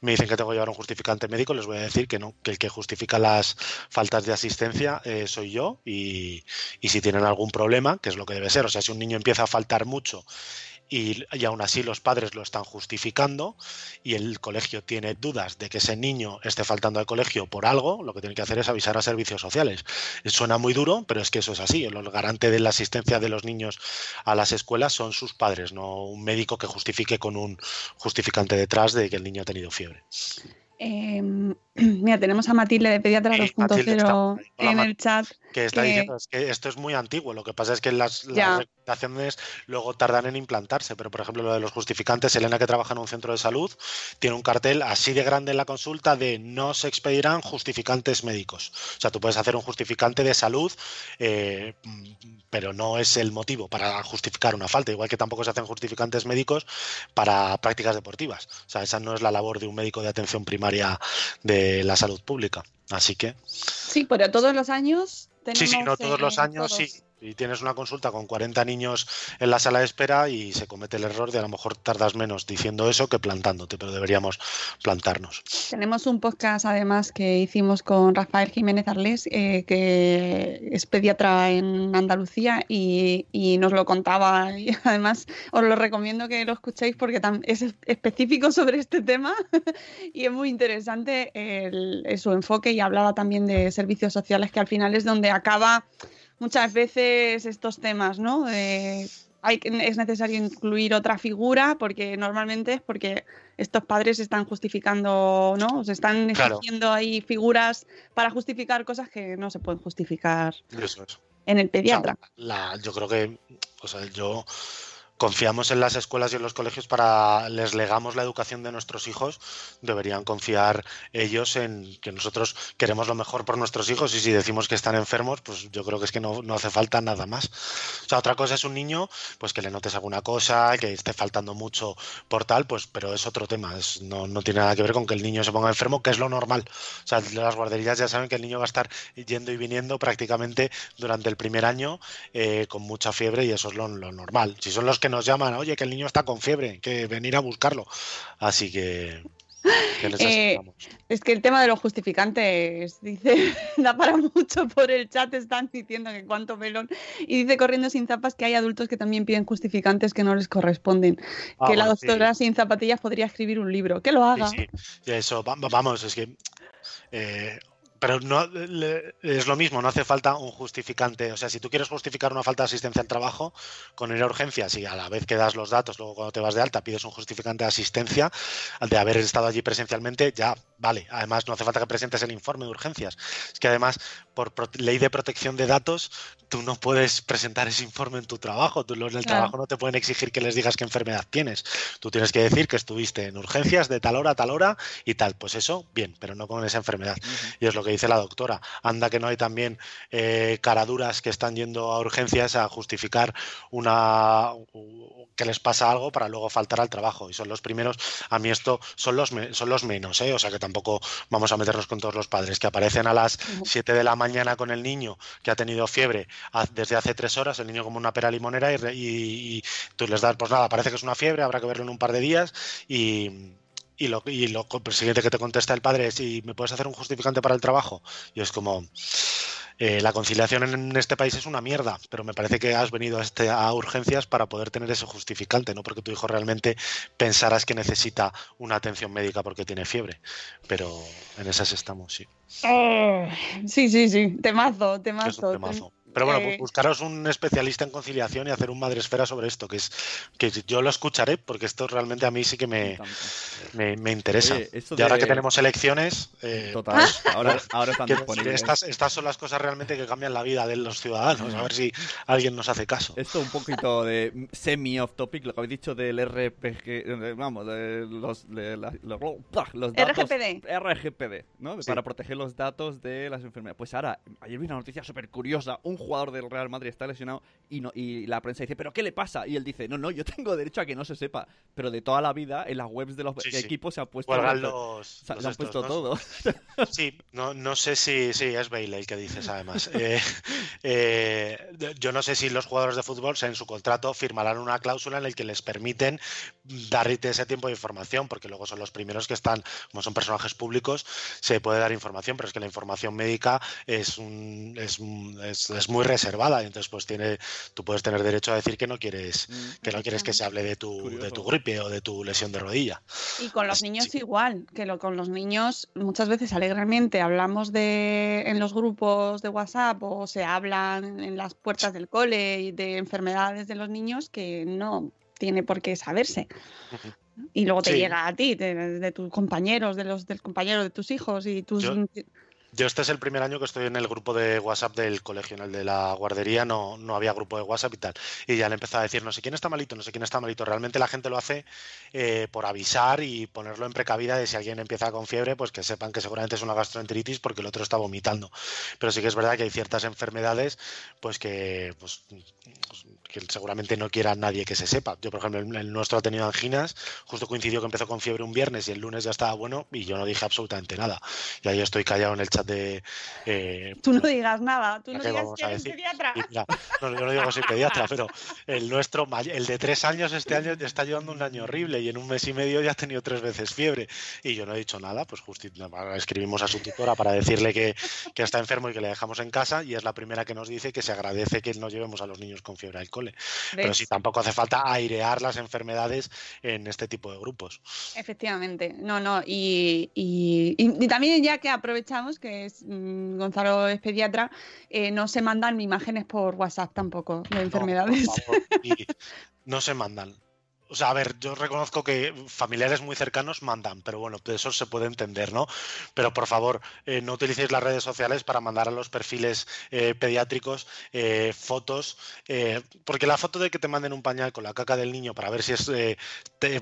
Speaker 1: me dicen que tengo que llevar un justificante médico, les voy a decir que no, que el que justifica las faltas de asistencia eh, soy yo y, y si tienen algún problema, que es lo que debe ser, o sea, si un niño empieza a faltar mucho y, y aún así los padres lo están justificando y el colegio tiene dudas de que ese niño esté faltando al colegio por algo, lo que tiene que hacer es avisar a servicios sociales. Suena muy duro, pero es que eso es así. El garante de la asistencia de los niños a las escuelas son sus padres, no un médico que justifique con un justificante detrás de que el niño ha tenido fiebre.
Speaker 5: Eh, mira, tenemos a Matilde de Pediatra
Speaker 1: Sí, Matilde está
Speaker 5: 2.0
Speaker 1: por ahí. Hola,
Speaker 5: en el chat.
Speaker 1: Que está
Speaker 5: que-
Speaker 1: diciendo es que esto es muy antiguo. Lo que pasa es que las. Recomendaciones luego tardan en implantarse. Pero, por ejemplo, lo de los justificantes, Elena, que trabaja en un centro de salud, tiene un cartel así de grande en la consulta de no se expedirán justificantes médicos. O sea, tú puedes hacer un justificante de salud, eh, pero no es el motivo para justificar una falta. Igual que tampoco se hacen justificantes médicos para prácticas deportivas. O sea, esa no es la labor de un médico de atención primaria de la salud pública. Así que.
Speaker 5: Sí, pero todos los años tenemos.
Speaker 1: Sí, sí, no todos
Speaker 5: eh,
Speaker 1: los años,
Speaker 5: todos.
Speaker 1: sí. Y tienes una consulta con 40 niños en la sala de espera y se comete el error de a lo mejor tardas menos diciendo eso que plantándote, pero deberíamos plantarnos.
Speaker 5: Tenemos un podcast además que hicimos con Rafael Jiménez Arles, eh, que es pediatra en Andalucía y, nos lo contaba. Y además os lo recomiendo que lo escuchéis porque es es- específico sobre este tema y es muy interesante su enfoque y hablaba también de servicios sociales que al final es donde acaba muchas veces estos temas, ¿no? De- hay, es necesario incluir otra figura porque normalmente es porque estos padres están justificando, ¿no? Se están
Speaker 1: Claro.
Speaker 5: exigiendo ahí figuras para justificar cosas que no se pueden justificar
Speaker 1: Eso es.
Speaker 5: en el pediatra.
Speaker 1: La, yo creo que, o sea, yo confiamos en las escuelas y en los colegios para les legamos la educación de nuestros hijos, deberían confiar ellos en que nosotros queremos lo mejor por nuestros hijos y si decimos que están enfermos, pues yo creo que es que no, no hace falta nada más. O sea, otra cosa es un niño, pues que le notes alguna cosa, que esté faltando mucho por tal, pues, pero es otro tema, no, no tiene nada que ver con que el niño se ponga enfermo, que es lo normal. O sea, las guarderías ya saben que el niño va a estar yendo y viniendo prácticamente durante el primer año eh, con mucha fiebre y eso es lo normal. Si son los que nos llaman, oye, que el niño está con fiebre, que venir a buscarlo. Así que... que les
Speaker 5: Eh, es que el tema de los justificantes, dice, da para mucho por el chat, están diciendo que cuánto melón. Y dice corriendo sin zapas que hay adultos que también piden justificantes que no les corresponden.
Speaker 1: Ah,
Speaker 5: que la
Speaker 1: sí.
Speaker 5: doctora sin zapatillas podría escribir un libro. Que lo haga.
Speaker 1: Sí, eso, va- va- vamos, es que. eh, pero no le- es lo mismo, no hace falta un justificante. O sea, si tú quieres justificar una falta de asistencia al trabajo con ir a urgencias y a la vez que das los datos, luego cuando te vas de alta pides un justificante de asistencia al de haber estado allí presencialmente, ya vale. Además, no hace falta que presentes el informe de urgencias. Es que además, por ley de protección de datos, tú no puedes presentar ese informe en tu trabajo. Tú los del
Speaker 5: Claro.
Speaker 1: trabajo no te pueden exigir que les digas qué enfermedad tienes. Tú tienes que decir que estuviste en urgencias de tal hora a tal hora y tal. Pues eso, bien, pero no con esa enfermedad. Y es lo que dice la doctora. Anda que no hay también eh, caraduras que están yendo a urgencias a justificar una que les pasa algo para luego faltar al trabajo. Y son los primeros. A mí esto son los, son los menos, ¿eh? O sea que tampoco vamos a meternos con todos los padres que aparecen a las 7 de la mañana con el niño que ha tenido fiebre desde hace tres horas, el niño como una pera limonera y, y- y tú les das, pues nada, parece que es una fiebre, habrá que verlo en un par de días y... Y lo, y lo siguiente que te contesta el padre es, ¿y me puedes hacer un justificante para el trabajo? Y es como, eh, la conciliación en este país es una mierda, pero me parece que has venido a, este, a urgencias para poder tener ese justificante, no porque tu hijo realmente pensaras que necesita una atención médica porque tiene fiebre. Pero en esas estamos, sí.
Speaker 5: Oh, sí, sí, sí. Temazo,
Speaker 1: Es
Speaker 5: temazo.
Speaker 1: un temazo. Pero bueno,
Speaker 5: Eh,
Speaker 1: pues buscaros un especialista en conciliación y hacer un madresfera sobre esto, que es que yo lo escucharé porque esto realmente a mí sí que me, me, me interesa.
Speaker 4: Oye,
Speaker 1: y ahora
Speaker 4: de-
Speaker 1: que tenemos elecciones, eh,
Speaker 4: Total, ahora, ahora están disponibles.
Speaker 1: estas, estas son las cosas realmente que cambian la vida de los ciudadanos. A ver si alguien nos hace caso.
Speaker 4: Esto un poquito de semi-off topic, lo que habéis dicho del RPG, vamos, de los, de la- los, los datos.
Speaker 5: RGPD.
Speaker 4: RGPD, ¿no?
Speaker 1: Sí.
Speaker 4: Para proteger los datos de las enfermedades. Pues ahora, ayer vi una noticia súper curiosa. Un jugador del Real Madrid está lesionado y, no, y la prensa dice, ¿pero qué le pasa? Y él dice, no, no, yo tengo derecho a que no se sepa. Pero de toda la vida, en las webs de los
Speaker 1: Sí, sí.
Speaker 4: equipos se ha puesto, los-
Speaker 1: los,
Speaker 4: se,
Speaker 1: los
Speaker 4: se han
Speaker 1: estos,
Speaker 4: puesto
Speaker 1: ¿no?
Speaker 4: todo.
Speaker 1: Sí, no, no sé si sí, es Bailey el que dices, además. Eh, eh, yo no sé si los jugadores de fútbol en su contrato firmarán una cláusula en la que les permiten dar ese tiempo de información, porque luego son los primeros que están, como son personajes públicos, se puede dar información, pero es que la información médica es, un, es, es- es muy reservada, y entonces pues tiene, tú puedes tener derecho a decir que no quieres, que no quieres que se hable de tu, de tu gripe o de tu lesión de rodilla.
Speaker 5: Y con los niños
Speaker 1: sí.
Speaker 5: igual, que lo, con los niños muchas veces alegremente hablamos de en los grupos de WhatsApp o se hablan en las puertas del cole y de enfermedades de los niños que no tiene por qué saberse. Y luego te
Speaker 1: Sí.
Speaker 5: llega a ti, de, de tus compañeros, de los del compañero de tus hijos y tus
Speaker 1: Yo- Yo este es el primer año que estoy en el grupo de WhatsApp del colegio, en el de la guardería no, no había grupo de WhatsApp y tal. Y ya le empezó a decir, no sé quién está malito, no sé quién está malito. Realmente la gente lo hace eh, por avisar y ponerlo en precavida de si alguien empieza con fiebre, pues que sepan que seguramente es una gastroenteritis porque el otro está vomitando. Pero sí que es verdad que hay ciertas enfermedades pues que, pues, que seguramente no quiera nadie que se sepa. Yo, por ejemplo, el nuestro ha tenido anginas, justo coincidió que empezó con fiebre un viernes y el lunes ya estaba bueno y yo no dije absolutamente nada. Y ahí estoy callado en el chat de... eh,
Speaker 5: Tú no digas nada, tú
Speaker 1: ¿a
Speaker 5: no digas que eres pediatra.
Speaker 1: Y mira, no, yo no digo que soy pediatra, pero el nuestro, el de tres años este año está llevando un año horrible y en un mes y medio ya ha tenido tres veces fiebre y yo no he dicho nada, pues justo escribimos a su tutora para decirle que, que está enfermo y que le dejamos en casa y es la primera que nos dice que se agradece que no llevemos a los niños con fiebre al cole. Pero sí, tampoco hace falta airear las enfermedades en este tipo de grupos.
Speaker 5: Efectivamente, no, no, y, y- y- y también ya que aprovechamos que es, mm, Gonzalo es pediatra, eh, no se mandan imágenes por WhatsApp tampoco de enfermedades.
Speaker 1: Por favor, y no se mandan. O sea, a ver, yo reconozco que familiares muy cercanos mandan, pero bueno, de eso se puede entender, ¿no? Pero por favor, eh, no utilicéis las redes sociales para mandar a los perfiles eh, pediátricos eh, fotos, eh, porque la foto de que te manden un pañal con la caca del niño para ver si es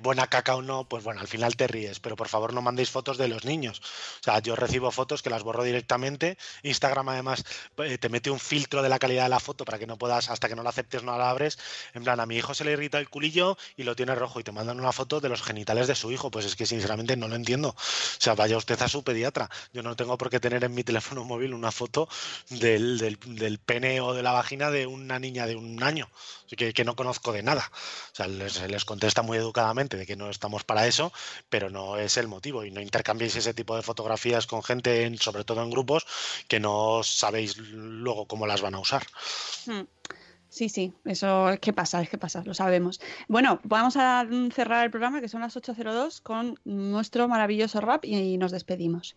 Speaker 1: buena caca o no, pues bueno, al final te ríes, pero por favor no mandéis fotos de los niños. O sea, yo recibo fotos que las borro directamente. Instagram además te mete un filtro de la calidad de la foto para que no puedas, hasta que no la aceptes, no la abres. En plan, a mi hijo se le irrita el culillo y lo tiene rojo y te mandan una foto de los genitales de su hijo. Pues es que sinceramente no lo entiendo. O sea, vaya usted a su pediatra. Yo no tengo por qué tener en mi teléfono móvil una foto del, del, pene o de la vagina de una niña de un año que, que no conozco de nada. O sea, les, les contesta muy educadamente de que no estamos para eso, pero no es el motivo. Y no intercambiéis ese tipo de fotografías con gente, en- sobre todo en grupos, que no sabéis luego cómo las van a usar.
Speaker 5: Mm. Sí, sí, eso es que pasa, es que pasa, lo sabemos. Bueno, vamos a cerrar el programa, que son las 8.02, con nuestro maravilloso rap y nos despedimos.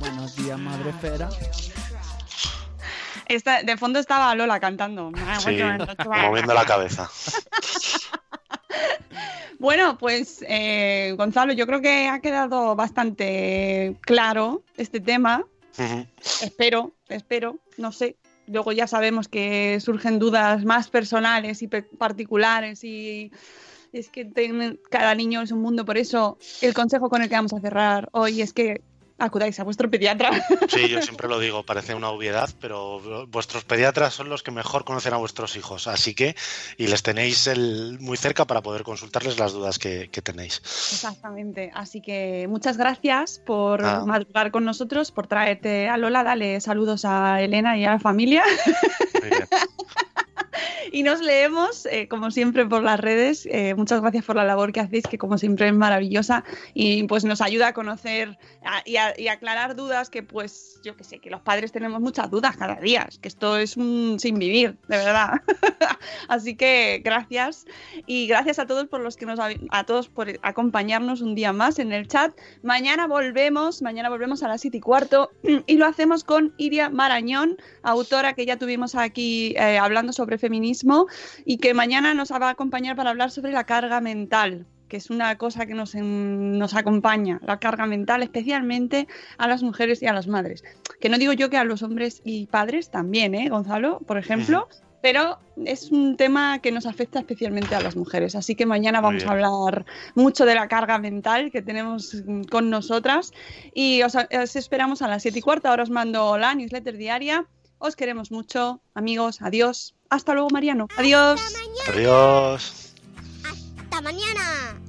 Speaker 6: Buenos días, madre.
Speaker 5: Esta- de fondo estaba Lola cantando.
Speaker 1: Sí, moviendo la cabeza.
Speaker 5: Bueno, pues eh, Gonzalo, yo creo que ha quedado bastante claro este tema. Espero, espero, no sé. Luego ya sabemos que surgen dudas más personales y particulares y es que ten- cada niño es un mundo. Por eso el consejo con el que vamos a cerrar hoy es que acudáis a vuestro pediatra.
Speaker 1: Sí, yo siempre lo digo, parece una obviedad, pero vuestros pediatras son los que mejor conocen a vuestros hijos, así que, y les tenéis el, muy cerca para poder consultarles las dudas que, que tenéis.
Speaker 5: Exactamente. Así que muchas gracias por
Speaker 1: Ah.
Speaker 5: madrugar con nosotros, por traerte a Lola. Dale saludos a Elena y a la familia.
Speaker 1: Muy bien.
Speaker 5: Y nos leemos, eh, como siempre, por las redes. Eh, muchas gracias por la labor que hacéis, que como siempre es maravillosa y pues nos ayuda a conocer a- y, a, y aclarar dudas que pues yo que sé, que los padres tenemos muchas dudas cada día. Que esto es un sin vivir, de verdad. Así que gracias y gracias a todos por los que nos a todos por acompañarnos un día más en el chat. Mañana volvemos, mañana volvemos a las 7 y cuarto y lo hacemos con Iria Marañón, autora que ya tuvimos aquí eh, hablando sobre feminismo y que mañana nos va a acompañar para hablar sobre la carga mental que es una cosa que nos, en- nos acompaña, la carga mental, especialmente a las mujeres y a las madres. Que no digo yo que a los hombres y padres también, ¿eh, Gonzalo? Por ejemplo, pero es un tema que nos afecta especialmente a las mujeres. Así que mañana vamos a hablar mucho de la carga mental que tenemos con nosotras. Y os, os esperamos a las 7 y cuarta. Ahora os mando la newsletter diaria. Os queremos mucho, amigos. Adiós. Hasta luego, Mariano. Adiós.
Speaker 1: Adiós.
Speaker 3: Hasta mañana.